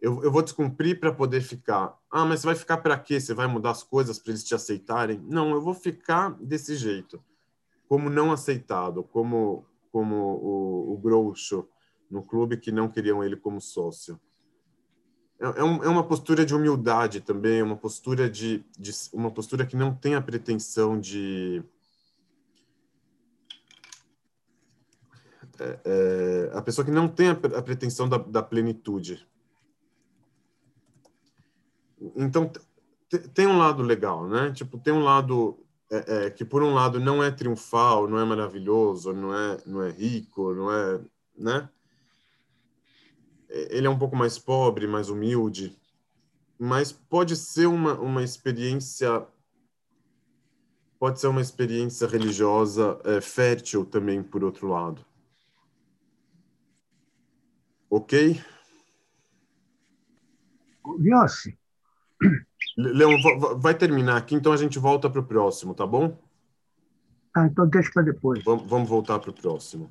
Eu, eu vou descumprir para poder ficar. Ah, mas você vai ficar para quê? Você vai mudar as coisas para eles te aceitarem? Não, eu vou ficar desse jeito, como não aceitado, como como o, o Groucho no clube que não queriam ele como sócio. É, é, um, é uma postura de humildade também, uma postura de, de, uma postura que não tem a pretensão de é, é, a pessoa que não tem a, a pretensão da, da, plenitude. Então tem um lado legal, né? Tipo tem um lado é, é, que por um lado não é triunfal, não é maravilhoso, não é não é rico, não é, né? Ele é um pouco mais pobre, mais humilde, mas pode ser uma, uma experiência pode ser uma experiência religiosa é, fértil também por outro lado ok Viossi, Le- Leão, va- va- vai terminar aqui, então a gente volta para o próximo, tá bom? ah, então deixa para depois. Vamos, vamos voltar para o próximo.